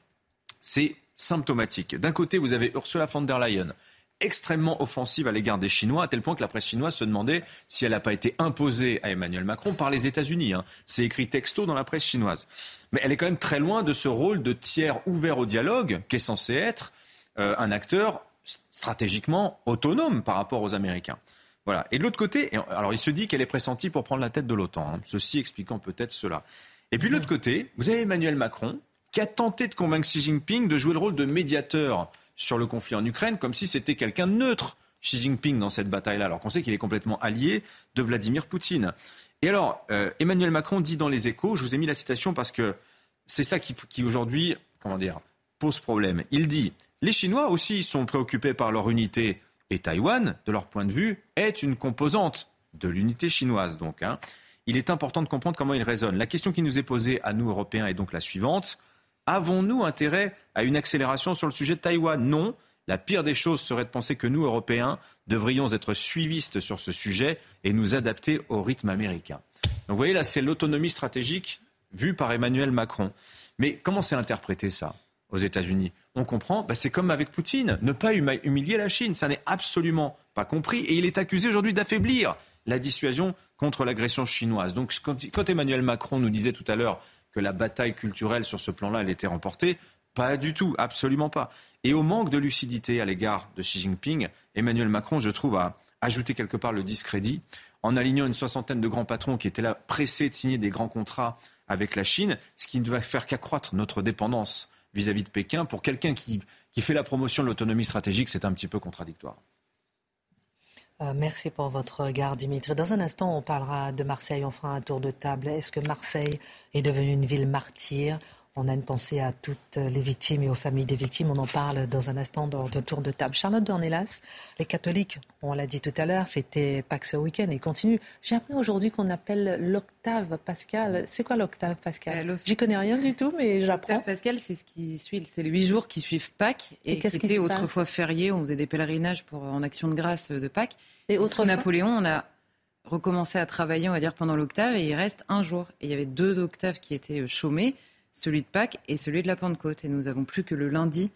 Speaker 3: C'est symptomatique. D'un côté, vous avez Ursula von der Leyen, extrêmement offensive à l'égard des Chinois, à tel point que la presse chinoise se demandait si elle n'a pas été imposée à Emmanuel Macron par les États-Unis. Hein. C'est écrit texto dans la presse chinoise. Mais elle est quand même très loin de ce rôle de tiers ouvert au dialogue, qui est censé être euh, un acteur stratégiquement autonome par rapport aux Américains. Voilà. Et de l'autre côté, alors il se dit qu'elle est pressentie pour prendre la tête de l'OTAN, hein. ceci expliquant peut-être cela. Et puis de l'autre côté, vous avez Emmanuel Macron qui a tenté de convaincre Xi Jinping de jouer le rôle de médiateur sur le conflit en Ukraine, comme si c'était quelqu'un neutre, Xi Jinping, dans cette bataille-là, alors qu'on sait qu'il est complètement allié de Vladimir Poutine. Et alors, euh, Emmanuel Macron dit dans les échos, je vous ai mis la citation parce que c'est ça qui, qui aujourd'hui, comment dire, pose problème. Il dit, les Chinois aussi sont préoccupés par leur unité et Taïwan, de leur point de vue, est une composante de l'unité chinoise. Donc, hein. il est important de comprendre comment il raisonne. La question qui nous est posée à nous, Européens, est donc la suivante. Avons-nous intérêt à une accélération sur le sujet de Taïwan? Non. La pire des choses serait de penser que nous, Européens, devrions être suivistes sur ce sujet et nous adapter au rythme américain. Donc vous voyez, là, c'est l'autonomie stratégique vue par Emmanuel Macron. Mais comment c'est interprété ça aux États-Unis? On comprend, bah, c'est comme avec Poutine, ne pas humilier la Chine, ça n'est absolument pas compris et il est accusé aujourd'hui d'affaiblir la dissuasion contre l'agression chinoise. Donc quand Emmanuel Macron nous disait tout à l'heure que la bataille culturelle sur ce plan-là, elle était remportée. Pas du tout, absolument pas. Et au manque de lucidité à l'égard de Xi Jinping, Emmanuel Macron, je trouve, a ajouté quelque part le discrédit en alignant une soixantaine de grands patrons qui étaient là pressés de signer des grands contrats avec la Chine, ce qui ne va faire qu'accroître notre dépendance vis-à-vis de Pékin. Pour quelqu'un qui, qui fait la promotion de l'autonomie stratégique, c'est un petit peu contradictoire.
Speaker 1: Euh, merci pour votre regard, Dimitri. Dans un instant, on parlera de Marseille. On fera un tour de table. Est-ce que Marseille est devenue une ville martyre? On a une pensée à toutes les victimes et aux familles des victimes. On en parle dans un instant dans de tour de table. Charlotte Dornelas, les catholiques, on l'a dit tout à l'heure, fêtaient Pâques ce week-end et continuent. J'ai appris aujourd'hui qu'on appelle l'octave pascal. C'est quoi l'octave pascal euh, J'y connais rien du tout, mais j'apprends.
Speaker 6: L'octave pascal, c'est ce qui suit, c'est les huit jours qui suivent Pâques et, qui étaient autrefois fériés. On faisait des pèlerinages pour en action de grâce de Pâques. Et autre Napoléon, on a recommencé à travailler, on va dire, pendant l'octave et il reste un jour. Et il y avait deux octaves qui étaient chômés celui de Pâques et celui de la Pentecôte. Et nous n'avons plus que le lundi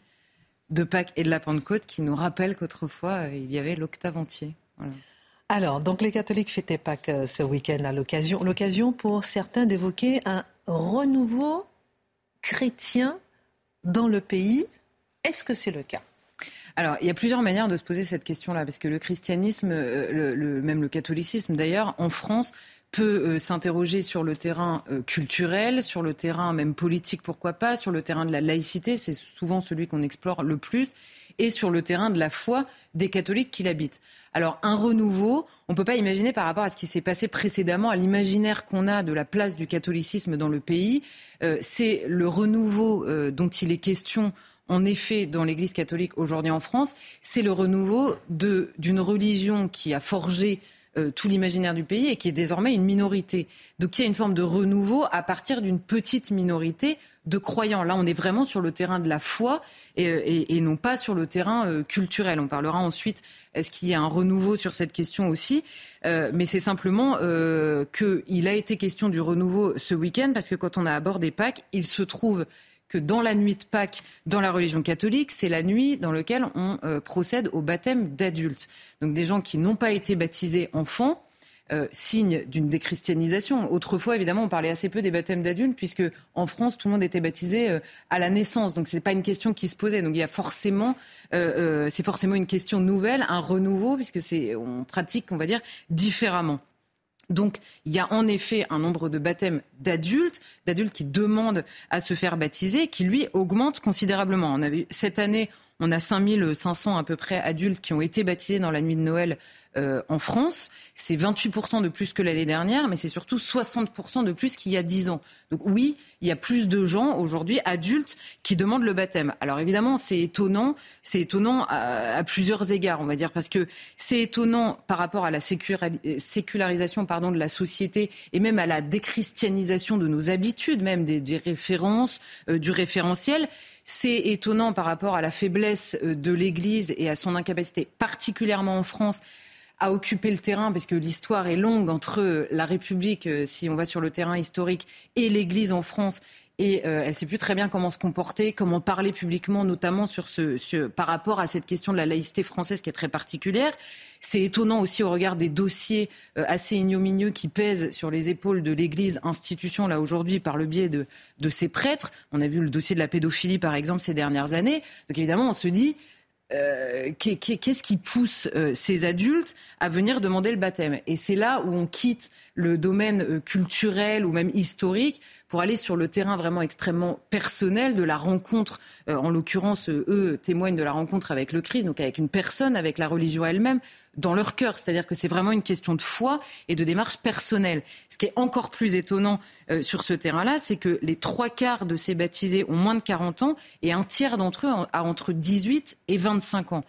Speaker 6: de Pâques et de la Pentecôte qui nous rappelle qu'autrefois, euh, il y avait l'octave entier.
Speaker 1: Alors, donc les catholiques fêtaient Pâques euh, ce week-end à l'occasion, l'occasion pour certains d'évoquer un renouveau chrétien dans le pays. Est-ce que c'est le cas?
Speaker 6: Alors, il y a plusieurs manières de se poser cette question-là, parce que le christianisme, euh, le, même le catholicisme d'ailleurs, en France, peut euh, s'interroger sur le terrain euh, culturel, sur le terrain même politique, pourquoi pas, sur le terrain de la laïcité, c'est souvent celui qu'on explore le plus, et sur le terrain de la foi des catholiques qui l'habitent. Alors un renouveau, on ne peut pas imaginer par rapport à ce qui s'est passé précédemment, à l'imaginaire qu'on a de la place du catholicisme dans le pays, euh, c'est le renouveau dont il est question en effet dans l'Église catholique aujourd'hui en France, c'est le renouveau d'une religion qui a forgé euh, tout l'imaginaire du pays et qui est désormais une minorité. Donc il y a une forme de renouveau à partir d'une petite minorité de croyants. Là, on est vraiment sur le terrain de la foi et, euh, non pas sur le terrain euh, culturel. On parlera ensuite, est-ce qu'il y a un renouveau sur cette question aussi Mais c'est simplement qu'il a été question du renouveau ce week-end parce que quand on a abordé Pâques, il se trouve que dans la nuit de Pâques, dans la religion catholique, c'est la nuit dans laquelle on euh, procède au baptême d'adultes. Donc des gens qui n'ont pas été baptisés enfants, euh, signe d'une déchristianisation. Autrefois, évidemment, on parlait assez peu des baptêmes d'adultes, puisque en France, tout le monde était baptisé euh, à la naissance. Donc, ce n'est pas une question qui se posait. Donc, il y a forcément, c'est forcément une question nouvelle, un renouveau, puisque c'est, on pratique, on va dire, différemment. Donc, il y a en effet un nombre de baptêmes d'adultes, d'adultes qui demandent à se faire baptiser, qui lui augmente considérablement. On a cette année, on a 5500 à peu près adultes qui ont été baptisés dans la nuit de Noël euh, en France. C'est 28% de plus que l'année dernière, mais c'est surtout 60% de plus qu'il y a 10 ans. Donc oui, il y a plus de gens aujourd'hui, adultes, qui demandent le baptême. Alors évidemment, c'est étonnant. C'est étonnant à, plusieurs égards, on va dire, parce que c'est étonnant par rapport à la sécularisation pardon, de la société et même à la déchristianisation de nos habitudes, même des, références, euh, du référentiel. C'est étonnant par rapport à la faiblesse euh, de l'Église et à son incapacité, particulièrement en France, à occuper le terrain, parce que l'histoire est longue entre la République, euh, si on va sur le terrain historique, et l'Église en France. Et euh, elle ne sait plus très bien comment se comporter, comment parler publiquement, notamment sur ce, par rapport à cette question de la laïcité française qui est très particulière. C'est étonnant aussi au regard des dossiers euh, assez ignominieux qui pèsent sur les épaules de l'Église, institution, là aujourd'hui, par le biais de, ses prêtres. On a vu le dossier de la pédophilie, par exemple, ces dernières années. Donc évidemment, on se dit, euh, qu'est-ce qui pousse ces adultes à venir demander le baptême? Et c'est là où on quitte le domaine culturel ou même historique pour aller sur le terrain vraiment extrêmement personnel de la rencontre. en l'occurrence, eux témoignent de la rencontre avec le Christ, donc avec une personne, avec la religion elle-même, dans leur cœur. C'est-à-dire que c'est vraiment une question de foi et de démarche personnelle. Ce qui est encore plus étonnant sur ce terrain-là, c'est que les trois quarts de ces baptisés ont moins de 40 ans et un tiers d'entre eux a entre 18 et 20 25 ans.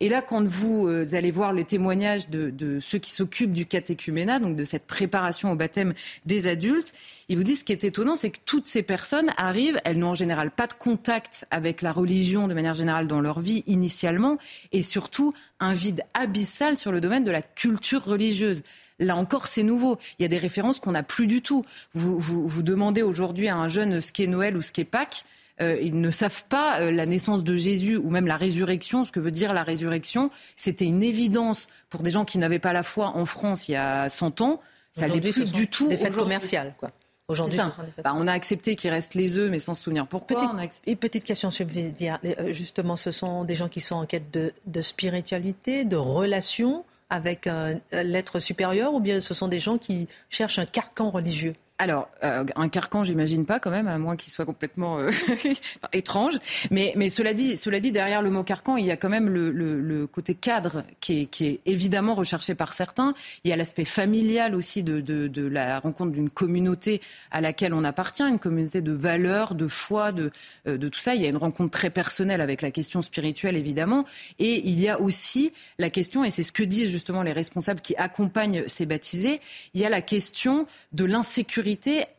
Speaker 6: Et là, quand vous euh, allez voir les témoignages de, ceux qui s'occupent du catéchuménat, donc de cette préparation au baptême des adultes, ils vous disent ce qui est étonnant, c'est que toutes ces personnes arrivent, elles n'ont en général pas de contact avec la religion de manière générale dans leur vie initialement, et surtout un vide abyssal sur le domaine de la culture religieuse. Là encore, c'est nouveau. Il y a des références qu'on n'a plus du tout. Vous, vous, vous demandez aujourd'hui à un jeune ce qu'est Noël ou ce qu'est Pâques. Euh, ils ne savent pas euh, la naissance de Jésus ou même la résurrection, ce que veut dire la résurrection. C'était une évidence pour des gens qui n'avaient pas la foi en France il y a 100 ans. Ça l'est plus du tout.
Speaker 1: Des fêtes commerciales, quoi.
Speaker 6: Aujourd'hui, bah, on a accepté qu'il reste les œufs, mais sans se souvenir pourquoi.
Speaker 1: Petite, petite question subsidiaire. Euh, justement, ce sont des gens qui sont en quête de, de spiritualité, de relation avec l'être supérieur, ou bien ce sont des gens qui cherchent un carcan religieux?
Speaker 6: Alors, euh, un carcan, j'imagine pas quand même, à moins qu'il soit complètement euh, étrange. Mais, cela, dit, cela dit, derrière le mot carcan, il y a quand même le, côté cadre qui est, évidemment recherché par certains. Il y a l'aspect familial aussi de, la rencontre d'une communauté à laquelle on appartient, une communauté de valeurs, de foi, euh, de tout ça. Il y a une rencontre très personnelle avec la question spirituelle, évidemment. Et il y a aussi la question, et c'est ce que disent justement les responsables qui accompagnent ces baptisés, il y a la question de l'insécurité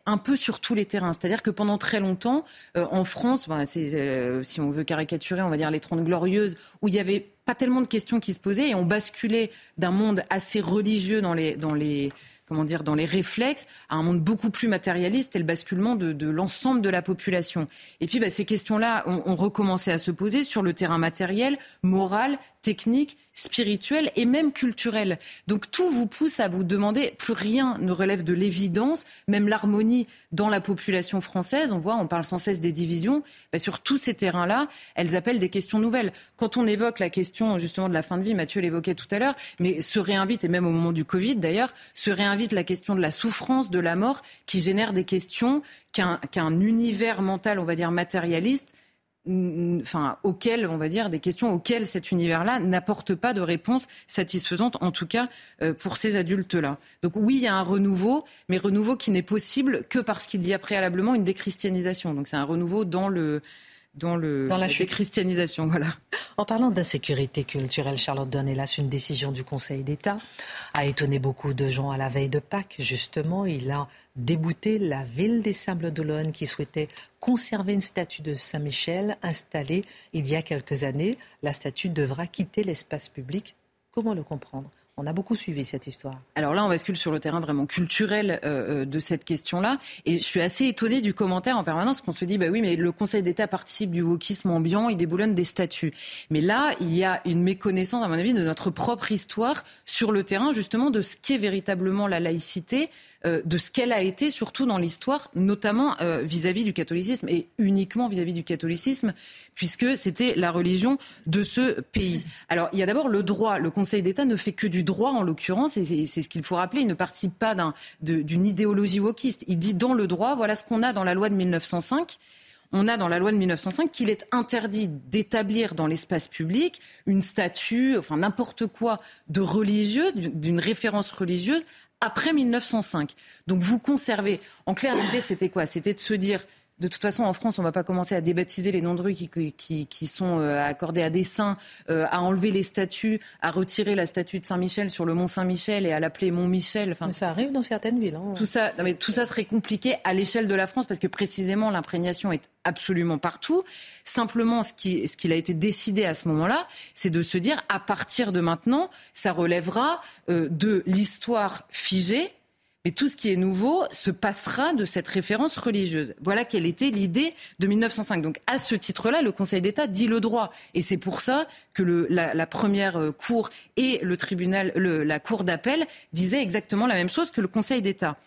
Speaker 6: un peu sur tous les terrains. C'est-à-dire que pendant très longtemps, euh, en France, c'est, euh, si on veut caricaturer, on va dire les Trente Glorieuses, où il n'y avait pas tellement de questions qui se posaient et on basculait d'un monde assez religieux dans les, comment dire, dans les réflexes, à un monde beaucoup plus matérialiste et le basculement de, l'ensemble de la population. Et puis, bah, ces questions-là ont, ont, recommencé à se poser sur le terrain matériel, moral, technique, spirituel et même culturel. Donc tout vous pousse à vous demander, plus rien ne relève de l'évidence, même l'harmonie dans la population française, on voit, on parle sans cesse des divisions, bah, sur tous ces terrains-là, elles appellent des questions nouvelles. Quand on évoque la question justement de la fin de vie, Mathieu l'évoquait tout à l'heure, mais se réinvite, et même au moment du Covid d'ailleurs, se réinvite la question de la souffrance, de la mort, qui génère des questions qu'un univers mental, on va dire matérialiste, enfin, auxquelles, on va dire, des questions auxquelles cet univers-là n'apporte pas de réponse satisfaisante, en tout cas euh, pour ces adultes-là. Donc oui, il y a un renouveau, mais renouveau qui n'est possible que parce qu'il y a préalablement une déchristianisation. Donc c'est un renouveau dans le dans, le,
Speaker 1: dans la
Speaker 6: déchristianisation. Voilà.
Speaker 1: En parlant d'insécurité culturelle, Charlotte Dornelas, une décision du Conseil d'État a étonné beaucoup de gens à la veille de Pâques. Justement, il a débouté la ville des Sables d'Olonne qui souhaitait conserver une statue de Saint-Michel installée il y a quelques années. La statue devra quitter l'espace public. Comment le comprendre? On a beaucoup suivi cette histoire.
Speaker 6: Alors là, on bascule sur le terrain vraiment culturel euh, euh, de cette question-là. Et je suis assez étonnée du commentaire en permanence qu'on se dit, bah oui, mais le Conseil d'État participe du wokisme ambiant, il déboulonne des statuts. Mais là, il y a une méconnaissance, à mon avis, de notre propre histoire sur le terrain, justement, de ce qu'est véritablement la laïcité, euh, de ce qu'elle a été, surtout dans l'histoire, notamment euh, vis-à-vis du catholicisme et uniquement vis-à-vis du catholicisme, puisque c'était la religion de ce pays. Alors, il y a d'abord le droit. Le Conseil d'État ne fait que du droit, en l'occurrence, et c'est ce qu'il faut rappeler. Il ne participe pas d'une idéologie wokiste. Il dit dans le droit, voilà ce qu'on a dans la loi de 1905 on a dans la loi de 1905 qu'il est interdit d'établir dans l'espace public une statue, enfin n'importe quoi de religieux, d'une référence religieuse après 1905. Donc vous conservez. En clair, l'idée, c'était quoi? C'était de se dire de toute façon, en France, on ne va pas commencer à débaptiser les noms de rues qui, qui, sont euh, accordés à des saints, euh, à enlever les statues, à retirer la statue de Saint-Michel sur le mont Saint-Michel et à l'appeler Mont Michel.
Speaker 1: Enfin, ça arrive dans certaines villes. Hein.
Speaker 6: Tout ça, mais tout ça serait compliqué à l'échelle de la France parce que précisément l'imprégnation est absolument partout. Simplement, ce qui, ce qu'il a été décidé à ce moment-là, c'est de se dire à partir de maintenant, ça relèvera euh, de l'histoire figée mais tout ce qui est nouveau se passera de cette référence religieuse. Voilà quelle était l'idée de 1905. Donc à ce titre-là, le Conseil d'État dit le droit. Et c'est pour ça que la, première euh, cour et le tribunal, la cour d'appel disaient exactement la même chose que le Conseil d'État.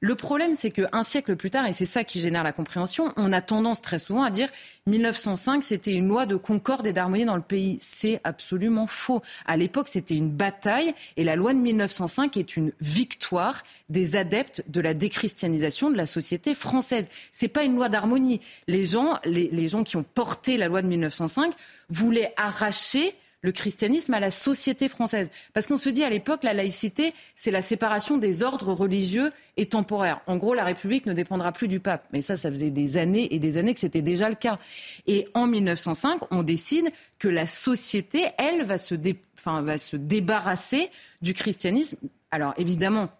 Speaker 6: Le problème, c'est qu'un siècle plus tard, et c'est ça qui génère la compréhension, on a tendance très souvent à dire 1905, c'était une loi de concorde et d'harmonie dans le pays. C'est absolument faux. À l'époque, c'était une bataille et la loi de 1905 est une victoire des adeptes de la déchristianisation de la société française. C'est pas une loi d'harmonie. Les gens, les, les gens qui ont porté la loi de 1905 voulaient arracher le christianisme à la société française. Parce qu'on se dit à l'époque, la laïcité, c'est la séparation des ordres religieux et temporaires. En gros, la République ne dépendra plus du pape. Mais ça, ça faisait des années et des années que c'était déjà le cas. Et en 1905, on décide que la société, elle, va se, va se débarrasser du christianisme. Alors évidemment,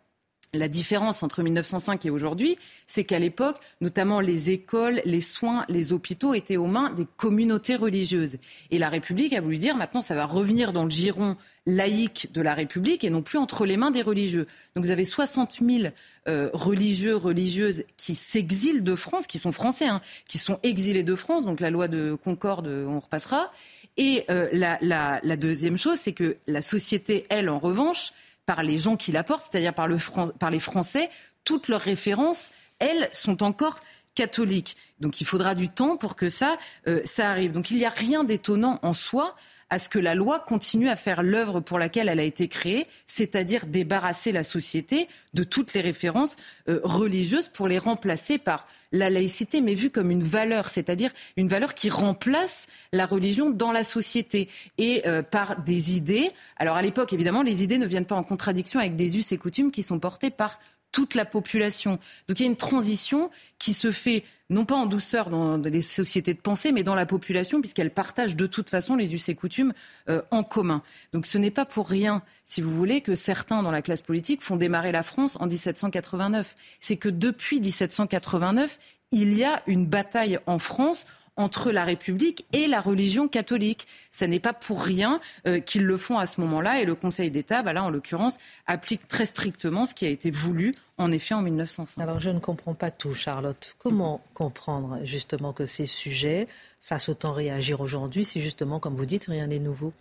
Speaker 6: la différence entre 1905 et aujourd'hui, c'est qu'à l'époque, notamment les écoles, les soins, les hôpitaux étaient aux mains des communautés religieuses. Et la République a voulu dire maintenant ça va revenir dans le giron laïque de la République et non plus entre les mains des religieux. Donc vous avez 60 000 euh, religieux, religieuses qui s'exilent de France, qui sont français, hein, qui sont exilés de France. Donc la loi de Concorde, on repassera. Et euh, la, la deuxième chose, c'est que la société, elle, en revanche, par les gens qui la portent, c'est-à-dire par, le par les Français, toutes leurs références elles sont encore catholiques. Donc il faudra du temps pour que ça, euh, ça arrive. Donc il n'y a rien d'étonnant en soi à ce que la loi continue à faire l'œuvre pour laquelle elle a été créée, c'est-à-dire débarrasser la société de toutes les références euh, religieuses pour les remplacer par la laïcité, mais vue comme une valeur, c'est-à-dire une valeur qui remplace la religion dans la société et euh, par des idées. Alors à l'époque, évidemment, les idées ne viennent pas en contradiction avec des us et coutumes qui sont portés par toute la population. Donc il y a une transition qui se fait non pas en douceur dans les sociétés de pensée, mais dans la population, puisqu'elle partage de toute façon les us et coutumes euh, en commun. Donc ce n'est pas pour rien, si vous voulez, que certains dans la classe politique font démarrer la France en 1789. C'est que depuis 1789, il y a une bataille en France entre la République et la religion catholique. Ce n'est pas pour rien euh, qu'ils le font à ce moment-là et le Conseil d'État, bah là en l'occurrence, applique très strictement ce qui a été voulu en effet en 1905.
Speaker 1: Alors je ne comprends pas tout, Charlotte. Comment comprendre justement que ces sujets fassent autant réagir aujourd'hui si justement, comme vous dites, rien n'est nouveau?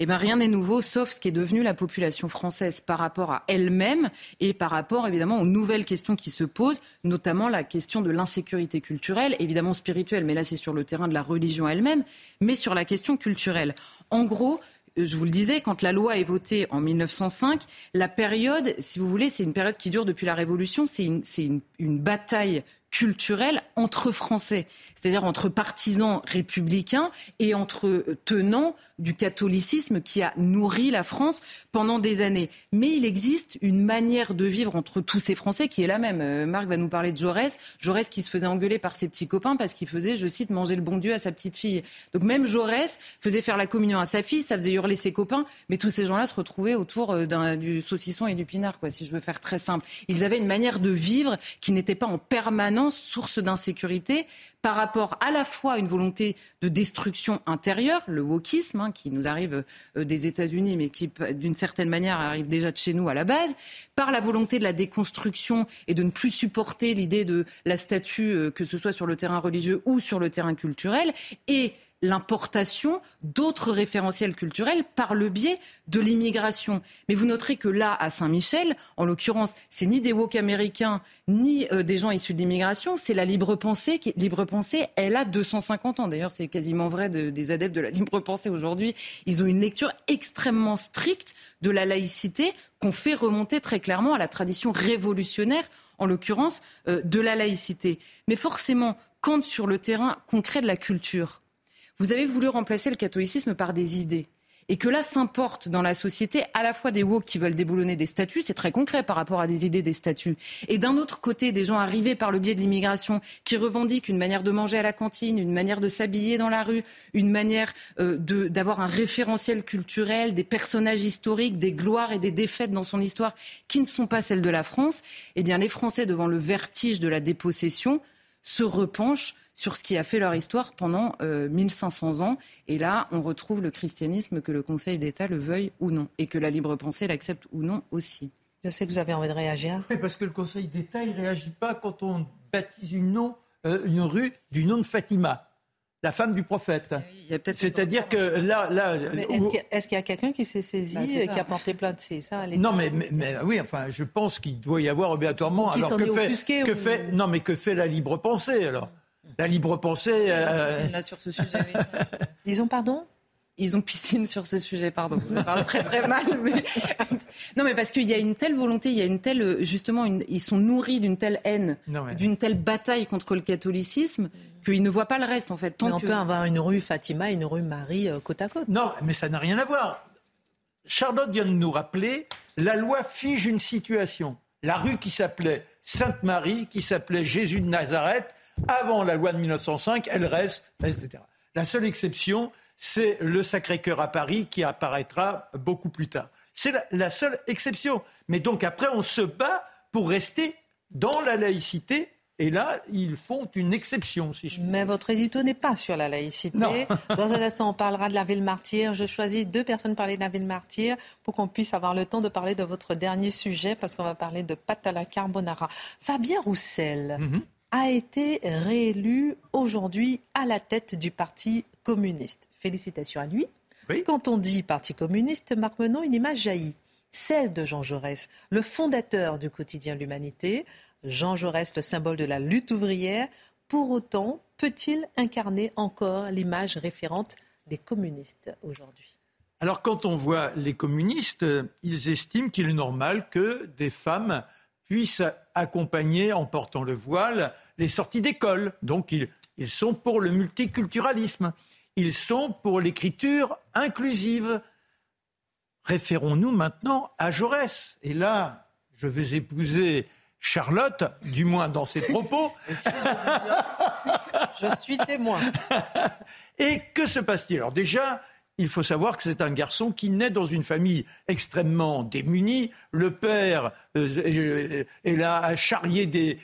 Speaker 6: Eh bien, rien n'est nouveau, sauf ce qui est devenu la population française par rapport à elle-même et par rapport, évidemment, aux nouvelles questions qui se posent, notamment la question de l'insécurité culturelle, évidemment spirituelle, mais là, c'est sur le terrain de la religion elle-même, mais sur la question culturelle. En gros, euh, je vous le disais, quand la loi est votée en 1905, la période, si vous voulez, c'est une période qui dure depuis la Révolution, c'est une, bataille culturelle entre Français, c'est-à-dire entre partisans républicains et entre tenants du catholicisme qui a nourri la France pendant des années. Mais il existe une manière de vivre entre tous ces Français qui est la même. Euh, Marc va nous parler de Jaurès. Jaurès qui se faisait engueuler par ses petits copains parce qu'il faisait, je cite, manger le bon Dieu à sa petite fille. Donc même Jaurès faisait faire la communion à sa fille, ça faisait hurler ses copains, mais tous ces gens-là se retrouvaient autour euh, du saucisson et du pinard, quoi, si je veux faire très simple. Ils avaient une manière de vivre qui n'était pas en permanence source d'insécurité par rapport à la fois à une volonté de destruction intérieure, le wokisme, hein, qui nous arrive euh, des États-Unis, mais qui, d'une certaine manière, arrive déjà de chez nous à la base, par la volonté de la déconstruction et de ne plus supporter l'idée de la statue, euh, que ce soit sur le terrain religieux ou sur le terrain culturel, et l'importation d'autres référentiels culturels par le biais de l'immigration. Mais vous noterez que là, à Saint-Michel, en l'occurrence, c'est ni des woke américains, ni euh, des gens issus de l'immigration, c'est la libre pensée. Qui, libre pensée, elle a 250 ans. D'ailleurs, c'est quasiment vrai des adeptes de la libre pensée aujourd'hui. Ils ont une lecture extrêmement stricte de la laïcité qu'on fait remonter très clairement à la tradition révolutionnaire, en l'occurrence, euh, de la laïcité. Mais forcément, quand sur le terrain concret de la culture, vous avez voulu remplacer le catholicisme par des idées. Et que là s'importent dans la société à la fois des woke qui veulent déboulonner des statuts, c'est très concret par rapport à des idées des statuts, et d'un autre côté des gens arrivés par le biais de l'immigration qui revendiquent une manière de manger à la cantine, une manière de s'habiller dans la rue, une manière euh, d'avoir un référentiel culturel, des personnages historiques, des gloires et des défaites dans son histoire qui ne sont pas celles de la France, eh bien les Français devant le vertige de la dépossession se repenchent sur ce qui a fait leur histoire pendant 1500 euh, ans. Et là, on retrouve le christianisme, que le Conseil d'État le veuille ou non, et que la libre pensée l'accepte ou non aussi.
Speaker 1: Je sais que vous avez envie de réagir.
Speaker 4: Oui, parce que le Conseil d'État, il ne réagit pas quand on baptise une, nom, euh, une rue du nom de Fatima la femme du prophète. C'est-à-dire que là, là
Speaker 1: est-ce qu'il y a, quelqu'un qui s'est saisi bah, et qui a porté plainte? C'est ça.
Speaker 4: Non, mais, mais, oui, enfin, je pense qu'il doit y avoir obligatoirement.
Speaker 1: alors
Speaker 4: que
Speaker 1: fait,
Speaker 4: que fait, non, mais que fait la libre pensée alors? La libre pensée.
Speaker 6: Euh... Là sur ce sujet.
Speaker 1: Ils ont pardon?
Speaker 6: Ils ont piscine sur ce sujet, pardon. Je parle très très mal. Mais... non, mais parce qu'il y a une telle volonté, il y a une telle, justement, ils sont nourris d'une telle haine, d'une telle bataille contre le catholicisme qu'ils ne voient pas le reste, en fait.
Speaker 1: Tant mais on peut avoir une rue Fatima et une rue Marie euh, côte à côte.
Speaker 4: Non, mais ça n'a rien à voir. Charlotte vient de nous rappeler, la loi fige une situation. La rue qui s'appelait Sainte-Marie, qui s'appelait Jésus de Nazareth, avant la loi de 1905, elle reste, etc. La seule exception, c'est le Sacré-Cœur à Paris qui apparaîtra beaucoup plus tard. C'est la, seule exception. Mais donc après, on se bat pour rester dans la laïcité et là, ils font une exception, si je
Speaker 1: Mais votre édito n'est pas sur la laïcité. Dans un instant, on parlera de la ville martyre. Je choisis deux personnes pour parler de la ville martyre pour qu'on puisse avoir le temps de parler de votre dernier sujet, parce qu'on va parler de pâte à la carbonara. Fabien Roussel mhm. A été réélu aujourd'hui à la tête du Parti communiste. Félicitations à lui. Quand on dit Parti communiste, Marc Menon, une image jaillit. Celle de Jean Jaurès, le fondateur du quotidien L'Humanité, Jean Jaurès, le symbole de la lutte ouvrière. Pour autant, peut-il incarner encore l'image référente des communistes aujourd'hui?
Speaker 4: Alors quand on voit les communistes, ils estiment qu'il est normal que des femmes puissent accompagner en portant le voile les sorties d'école. Donc ils, ils sont pour le multiculturalisme. Ils sont pour l'écriture inclusive. Référons-nous maintenant à Jaurès. Et là, je vais épouser Charlotte, du moins dans ses propos.
Speaker 1: je suis témoin.
Speaker 4: Et que se passe-t-il? Alors déjà, il faut savoir que c'est un garçon qui naît dans une famille extrêmement démunie. Le père euh, est là à charrier des,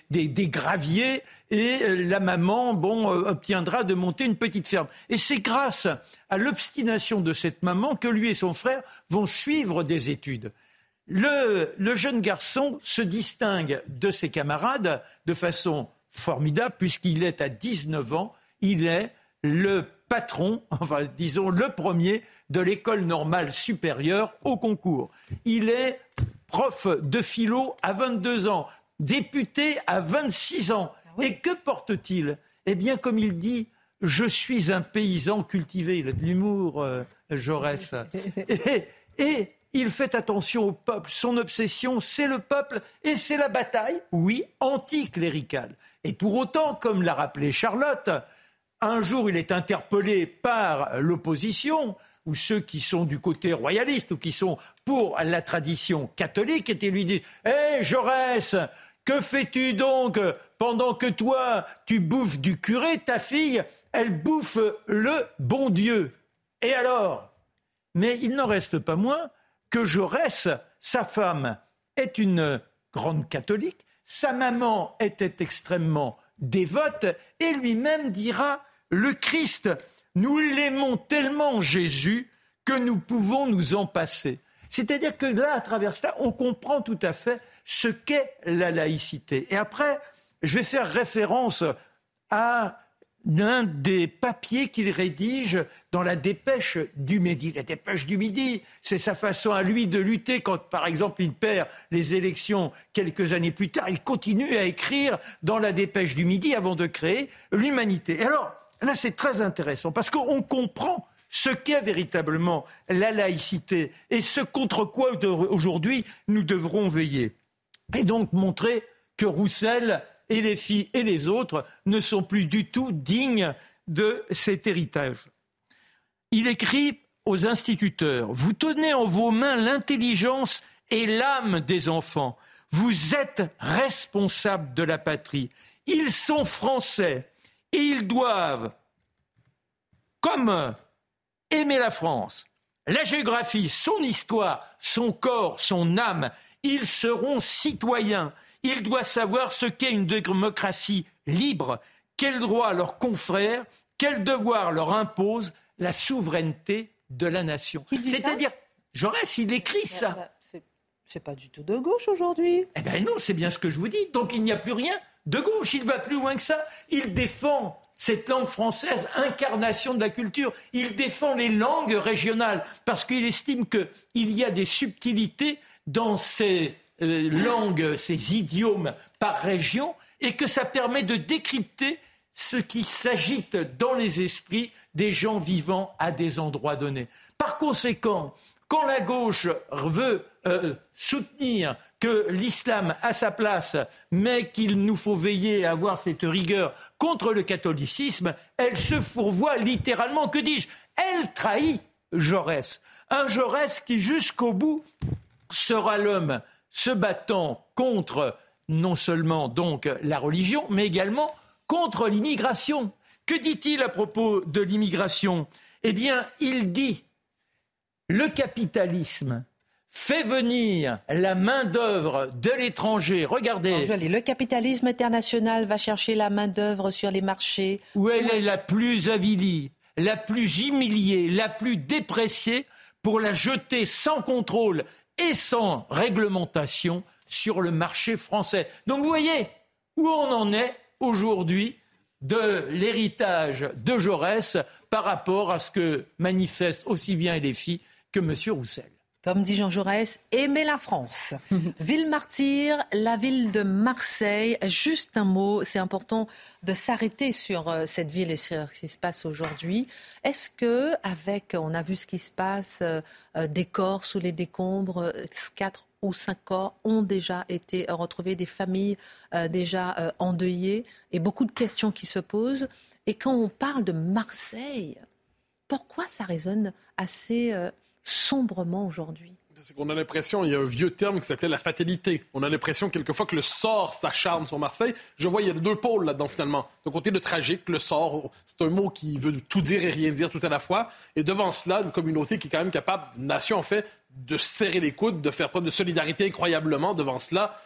Speaker 4: graviers et la maman, bon, euh, obtiendra de monter une petite ferme. Et c'est grâce à l'obstination de cette maman que lui et son frère vont suivre des études. Le, le jeune garçon se distingue de ses camarades de façon formidable puisqu'il est à 19 ans, il est le patron, enfin disons le premier de l'école normale supérieure au concours. Il est prof de philo à 22 ans, député à 26 ans. Ah Et que porte-t-il? Eh bien, comme il dit, je suis un paysan cultivé. Il a de l'humour, euh, Jaurès. Et, et il fait attention au peuple. Son obsession, c'est le peuple et c'est la bataille, oui, anticléricale. Et pour autant, comme l'a rappelé Charlotte, un jour, il est interpellé par l'opposition ou ceux qui sont du côté royaliste ou qui sont pour la tradition catholique, et lui disent Hé Jaurès, que fais-tu donc pendant que toi, tu bouffes du curé, ta fille, elle bouffe le bon Dieu? Et alors? Mais il n'en reste pas moins que Jaurès, sa femme, est une grande catholique, sa maman était extrêmement dévote, et lui-même dira le Christ, nous l'aimons tellement, Jésus, que nous pouvons nous en passer. C'est-à-dire que là, à travers cela, on comprend tout à fait ce qu'est la laïcité. Et après, je vais faire référence à l'un des papiers qu'il rédige dans la dépêche du Midi. La dépêche du Midi, c'est sa façon à lui de lutter quand, par exemple, il perd les élections quelques années plus tard. Il continue à écrire dans la dépêche du Midi avant de créer l'humanité. Alors, Là, c'est très intéressant parce qu'on comprend ce qu'est véritablement la laïcité et ce contre quoi aujourd'hui nous devrons veiller. Et donc montrer que Roussel et les filles et les autres ne sont plus du tout dignes de cet héritage. Il écrit aux instituteurs, vous tenez en vos mains l'intelligence et l'âme des enfants. Vous êtes responsables de la patrie. Ils sont français et ils doivent, comme aimer la France, la géographie, son histoire, son corps, son âme, ils seront citoyens. Ils doivent savoir ce qu'est une démocratie libre, quels droits leurs confrères, quels devoirs leur impose la souveraineté de la nation. C'est-à-dire, Jaurès, il écrit ça. Bah,
Speaker 1: c'est pas du tout de gauche aujourd'hui.
Speaker 4: Eh bien non, c'est bien ce que je vous dis. Donc il n'y a plus rien de gauche. Il va plus loin que ça. Il défend cette langue française, incarnation de la culture. Il défend les langues régionales parce qu'il estime qu'il y a des subtilités dans ces euh, langues, ces idiomes par région et que ça permet de décrypter ce qui s'agite dans les esprits des gens vivant à des endroits donnés. Par conséquent, quand la gauche veut euh, soutenir que l'islam a sa place, mais qu'il nous faut veiller à avoir cette rigueur contre le catholicisme, elle se fourvoie littéralement, que dis-je Elle trahit Jaurès. Un Jaurès qui jusqu'au bout sera l'homme se battant contre non seulement donc la religion, mais également contre l'immigration. Que dit-il à propos de l'immigration? Eh bien, il dit le capitalisme fait venir la main-d'œuvre de l'étranger. Regardez.
Speaker 1: le capitalisme international va chercher la main-d'œuvre sur les marchés.
Speaker 4: Où elle est la plus avilie, la plus humiliée, la plus dépréciée pour la jeter sans contrôle et sans réglementation sur le marché français. Donc vous voyez où on en est aujourd'hui de l'héritage de Jaurès par rapport à ce que manifestent aussi bien les filles que M. Roussel.
Speaker 1: Comme dit Jean Jaurès, aimer la France. ville martyre, la ville de Marseille. Juste un mot, c'est important de s'arrêter sur euh, cette ville et sur ce qui se passe aujourd'hui. Est-ce que, avec, on a vu ce qui se passe, euh, euh, des corps sous les décombres, quatre ou cinq corps ont déjà été retrouvés, des familles déjà endeuillées, et beaucoup de questions qui se posent. Et quand on parle de Marseille, pourquoi ça résonne assez sombrement aujourd'hui
Speaker 2: qu'on a l'impression, il y a un vieux terme qui s'appelait la fatalité. On a l'impression quelquefois que le sort s'acharne sur Marseille. Je vois, il y a deux pôles là-dedans finalement. De côté de tragique, le sort, c'est un mot qui veut tout dire et rien dire tout à la fois. Et devant cela, une communauté qui est quand même capable, une nation en fait, de serrer les coudes, de faire preuve de solidarité incroyablement devant cela,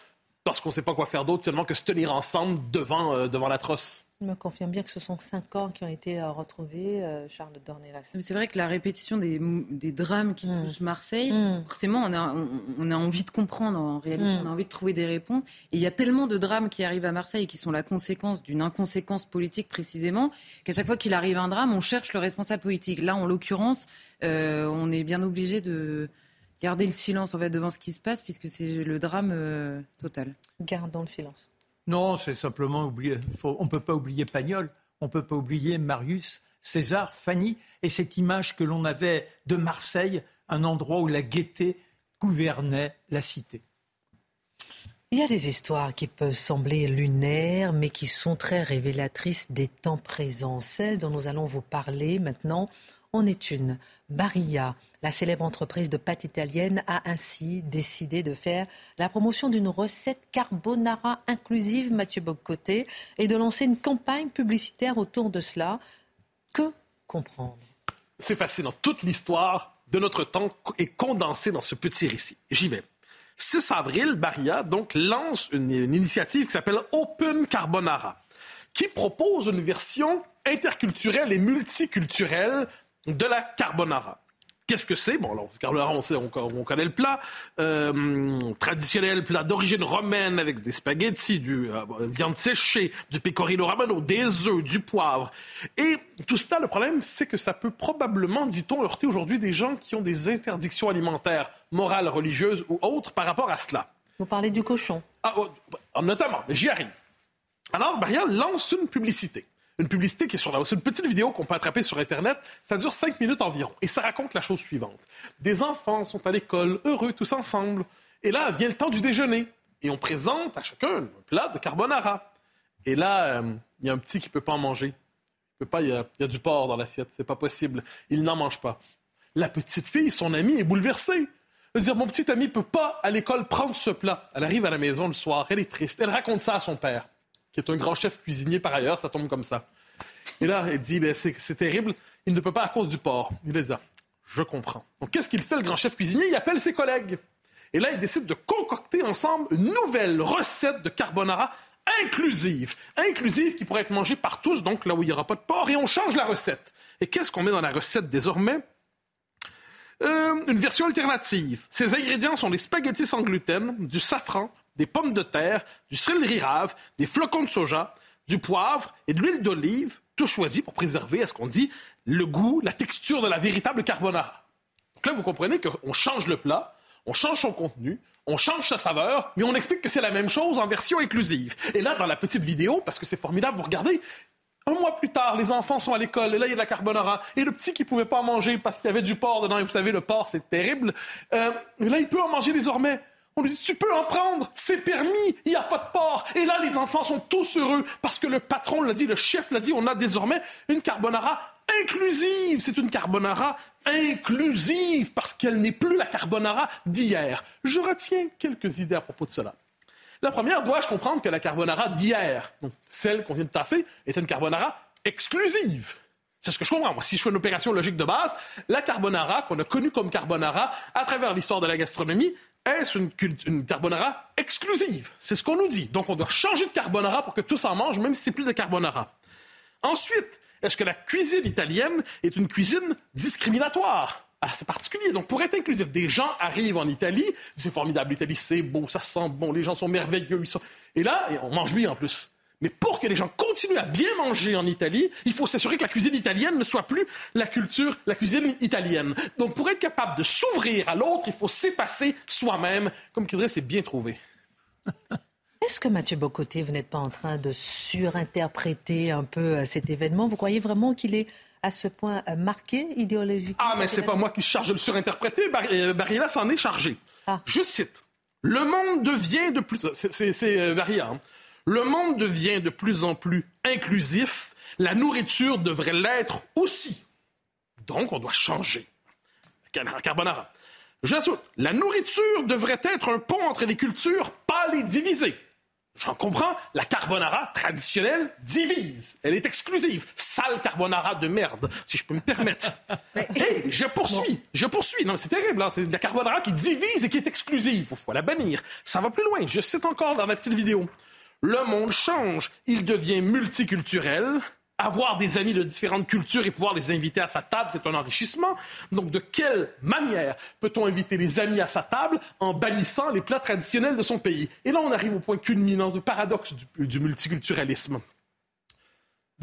Speaker 2: parce qu'on ne sait pas quoi faire d'autre seulement que se tenir ensemble devant, euh, devant l'atroce
Speaker 1: me confirme bien que ce sont cinq corps qui ont été euh, retrouvés, euh, Charles Dornelas.
Speaker 6: C'est vrai que la répétition des, des drames qui mmh. touchent Marseille, mmh. forcément, on a, on, a envie de comprendre en réalité, mmh. on a envie de trouver des réponses. Et il y a tellement de drames qui arrivent à Marseille et qui sont la conséquence d'une inconséquence politique précisément, qu'à chaque fois qu'il arrive un drame, on cherche le responsable politique. Là, en l'occurrence, euh, on est bien obligé de garder le silence en fait devant ce qui se passe puisque c'est le drame total.
Speaker 1: Gardons le silence.
Speaker 4: Non, c'est simplement oublier. on ne peut pas oublier Pagnol, on ne peut pas oublier Marius, César, Fanny, et cette image que l'on avait de Marseille, un endroit où la gaieté gouvernait la cité.
Speaker 1: Il y a des histoires qui peuvent sembler lunaires, mais qui sont très révélatrices des temps présents. Celle dont nous allons vous parler maintenant en est une. Barilla, la célèbre entreprise de pâtes italienne, a ainsi décidé de faire la promotion d'une recette carbonara inclusive, Mathieu Boccoté, et de lancer une campagne publicitaire autour de cela. Que comprendre?
Speaker 2: C'est fascinant. Toute l'histoire de notre temps est condensée dans ce petit récit. J'y vais. 6 avril, Barilla donc lance une initiative qui s'appelle Open Carbonara, qui propose une version interculturelle et multiculturelle de la carbonara. Qu'est-ce que c'est? Bon, alors, carbonara, on, sait, on, connaît le plat. Euh, traditionnel, plat d'origine romaine avec des spaghettis, du euh, viande séchée, du pecorino romano, des œufs, du poivre. Et tout cela, le problème, c'est que ça peut probablement, dit-on, heurter aujourd'hui des gens qui ont des interdictions alimentaires, morales, religieuses ou autres par rapport à cela.
Speaker 1: Vous parlez du cochon.
Speaker 2: Ah, oh, notamment, j'y arrive. Alors, Maria lance une publicité une publicité qui est sur la C'est une petite vidéo qu'on peut attraper sur Internet. Ça dure cinq minutes environ. Et ça raconte la chose suivante. Des enfants sont à l'école, heureux, tous ensemble. Et là, vient le temps du déjeuner. Et on présente à chacun un plat de carbonara. Et là, euh, il y a un petit qui ne peut pas en manger. Il peut pas, il y, a, du porc dans l'assiette. C'est pas possible. Il n'en mange pas. La petite fille, son amie, est bouleversée. Elle dire, mon petit ami ne peut pas à l'école prendre ce plat. Elle arrive à la maison le soir, elle est triste. Elle raconte ça à son père qui est un grand chef cuisinier par ailleurs, ça tombe comme ça. Et là, il dit, ben, c'est terrible, il ne peut pas à cause du porc. Il dit, ah, je comprends. Donc, qu'est-ce qu'il fait, le grand chef cuisinier? Il appelle ses collègues. Et là, il décide de concocter ensemble une nouvelle recette de carbonara inclusive. Inclusive qui pourrait être mangée par tous, donc là où il n'y aura pas de porc, et on change la recette. Et qu'est-ce qu'on met dans la recette désormais? Euh, une version alternative. Ces ingrédients sont des spaghettis sans gluten, du safran, des pommes de terre, du céleri rave, des flocons de soja, du poivre et de l'huile d'olive, tout choisi pour préserver, à ce qu'on dit, le goût, la texture de la véritable carbonara. Donc là, vous comprenez qu'on change le plat, on change son contenu, on change sa saveur, mais on explique que c'est la même chose en version inclusive. Et là, dans la petite vidéo, parce que c'est formidable, vous regardez, un mois plus tard, les enfants sont à l'école, et là, il y a de la carbonara. Et le petit qui pouvait pas en manger parce qu'il y avait du porc dedans, et vous savez, le porc, c'est terrible, euh, là, il peut en manger désormais. On lui dit, tu peux en prendre, c'est permis, il n'y a pas de porc. Et là, les enfants sont tous heureux parce que le patron l'a dit, le chef l'a dit, on a désormais une carbonara inclusive. C'est une carbonara inclusive parce qu'elle n'est plus la carbonara d'hier. Je retiens quelques idées à propos de cela. La première, dois-je comprendre que la carbonara d'hier, celle qu'on vient de tasser, est une carbonara exclusive? C'est ce que je comprends. Moi, si je fais une opération logique de base, la carbonara qu'on a connue comme carbonara à travers l'histoire de la gastronomie, est-ce une, carbonara exclusive? C'est ce qu'on nous dit. Donc, on doit changer de carbonara pour que tous en mangent, même si c'est plus de carbonara. Ensuite, est-ce que la cuisine italienne est une cuisine discriminatoire? Ah, c'est particulier. Donc, pour être inclusif, des gens arrivent en Italie, c'est formidable, l'Italie, c'est beau, ça sent bon, les gens sont merveilleux. Et là, on mange bien en plus. Mais pour que les gens continuent à bien manger en Italie, il faut s'assurer que la cuisine italienne ne soit plus la culture, la cuisine italienne. Donc, pour être capable de s'ouvrir à l'autre, il faut s'effacer soi-même. Comme dirait, c'est bien trouvé.
Speaker 1: Est-ce que Mathieu Bocoté, vous n'êtes pas en train de surinterpréter un peu euh, cet événement? Vous croyez vraiment qu'il est à ce point euh, marqué idéologiquement
Speaker 2: Ah, mais c'est pas moi qui charge de le surinterpréter. Euh, Barilla s'en est chargé. Ah. Je cite. Le monde devient de plus... C'est Barilla. Hein. Le monde devient de plus en plus inclusif. La nourriture devrait l'être aussi. Donc, on doit changer. Carbonara. J'ajoute, la nourriture devrait être un pont entre les cultures, pas les diviser. J'en comprends, la carbonara traditionnelle divise. Elle est exclusive. Sale carbonara de merde, si je peux me permettre. Mais... je poursuis, je poursuis. Non, c'est terrible, hein. c'est la carbonara qui divise et qui est exclusive. Il faut la bannir. Ça va plus loin. Je cite encore dans ma petite vidéo. Le monde change. Il devient multiculturel avoir des amis de différentes cultures et pouvoir les inviter à sa table, c'est un enrichissement. Donc, de quelle manière peut-on inviter les amis à sa table en bannissant les plats traditionnels de son pays? Et là, on arrive au point culminant du paradoxe du, multiculturalisme.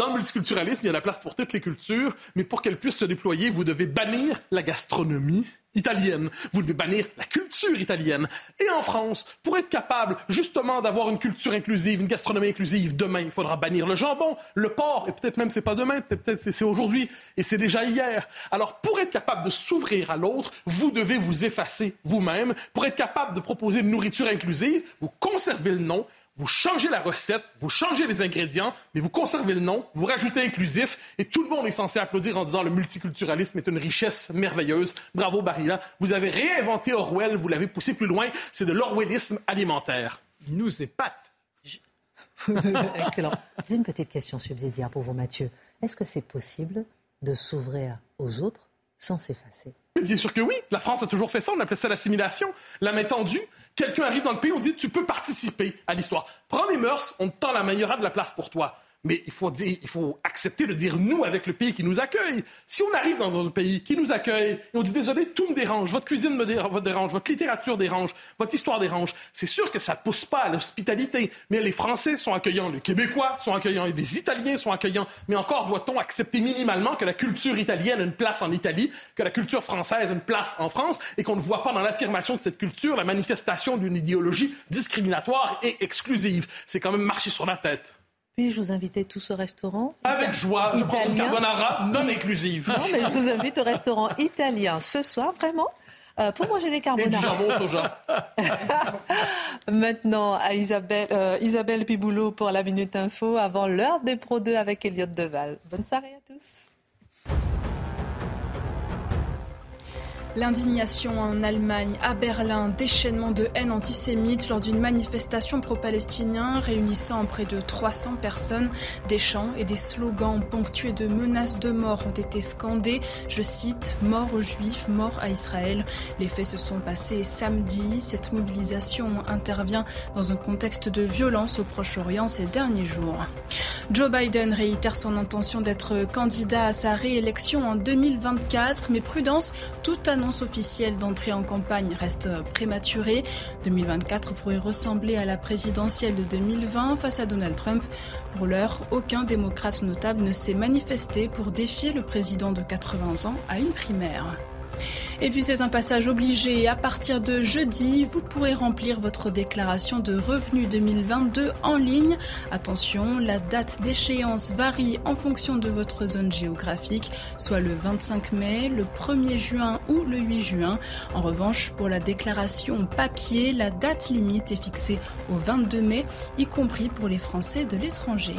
Speaker 2: Dans le multiculturalisme, il y a la place pour toutes les cultures, mais pour qu'elles puissent se déployer, vous devez bannir la gastronomie italienne. Vous devez bannir la culture italienne. Et en France, pour être capable justement d'avoir une culture inclusive, une gastronomie inclusive, demain, il faudra bannir le jambon, le porc, et peut-être même c'est pas demain, peut-être c'est aujourd'hui, et c'est déjà hier. Alors, pour être capable de s'ouvrir à l'autre, vous devez vous effacer vous-même. Pour être capable de proposer une nourriture inclusive, vous conservez le nom, vous changez la recette, vous changez les ingrédients, mais vous conservez le nom, vous rajoutez inclusif, et tout le monde est censé applaudir en disant le multiculturalisme est une richesse merveilleuse. Bravo Barilla, vous avez réinventé Orwell, vous l'avez poussé plus loin, c'est de l'orwellisme alimentaire.
Speaker 4: Il nous épate.
Speaker 1: Excellent. J'ai une petite question subsidiaire pour vous, Mathieu. Est-ce que c'est possible de s'ouvrir aux autres sans s'effacer?
Speaker 2: Bien sûr que oui. La France a toujours fait ça. On appelait ça l'assimilation. La main tendue. Quelqu'un arrive dans le pays, on dit tu peux participer à l'histoire. Prends les mœurs, on te tend la meilleure de la place pour toi. Mais il faut, dire, il faut accepter de dire nous avec le pays qui nous accueille. Si on arrive dans un pays qui nous accueille et on dit désolé, tout me dérange, votre cuisine me dérange, votre littérature dérange, votre histoire dérange, c'est sûr que ça ne pousse pas à l'hospitalité. Mais les Français sont accueillants, les Québécois sont accueillants, les Italiens sont accueillants. Mais encore doit-on accepter minimalement que la culture italienne a une place en Italie, que la culture française a une place en France et qu'on ne voit pas dans l'affirmation de cette culture la manifestation d'une idéologie discriminatoire et exclusive. C'est quand même marcher sur la tête.
Speaker 1: Puis-je vous inviter tous au restaurant
Speaker 2: Avec joie, je prends une carbonara non inclusive.
Speaker 1: Non, mais je vous invite au restaurant italien ce soir, vraiment. Euh, pour manger des carbonara. Et
Speaker 2: du jambon soja.
Speaker 1: Maintenant, à Isabelle, euh, Isabelle Piboulot pour la Minute Info, avant l'heure des Pro 2 avec Elliot Deval. Bonne soirée à tous.
Speaker 7: L'indignation en Allemagne, à Berlin, déchaînement de haine antisémite lors d'une manifestation pro-palestinien réunissant près de 300 personnes. Des chants et des slogans ponctués de menaces de mort ont été scandés. Je cite Mort aux Juifs, mort à Israël. Les faits se sont passés samedi. Cette mobilisation intervient dans un contexte de violence au Proche-Orient ces derniers jours. Joe Biden réitère son intention d'être candidat à sa réélection en 2024, mais prudence, tout annonce officielle d'entrée en campagne reste prématurée. 2024 pourrait ressembler à la présidentielle de 2020 face à Donald Trump. Pour l'heure, aucun démocrate notable ne s'est manifesté pour défier le président de 80 ans à une primaire. Et puis c'est un passage obligé. À partir de jeudi, vous pourrez remplir votre déclaration de revenus 2022 en ligne. Attention, la date d'échéance varie en fonction de votre zone géographique, soit le 25 mai, le 1er juin ou le 8 juin. En revanche, pour la déclaration papier, la date limite est fixée au 22 mai, y compris pour les Français de l'étranger.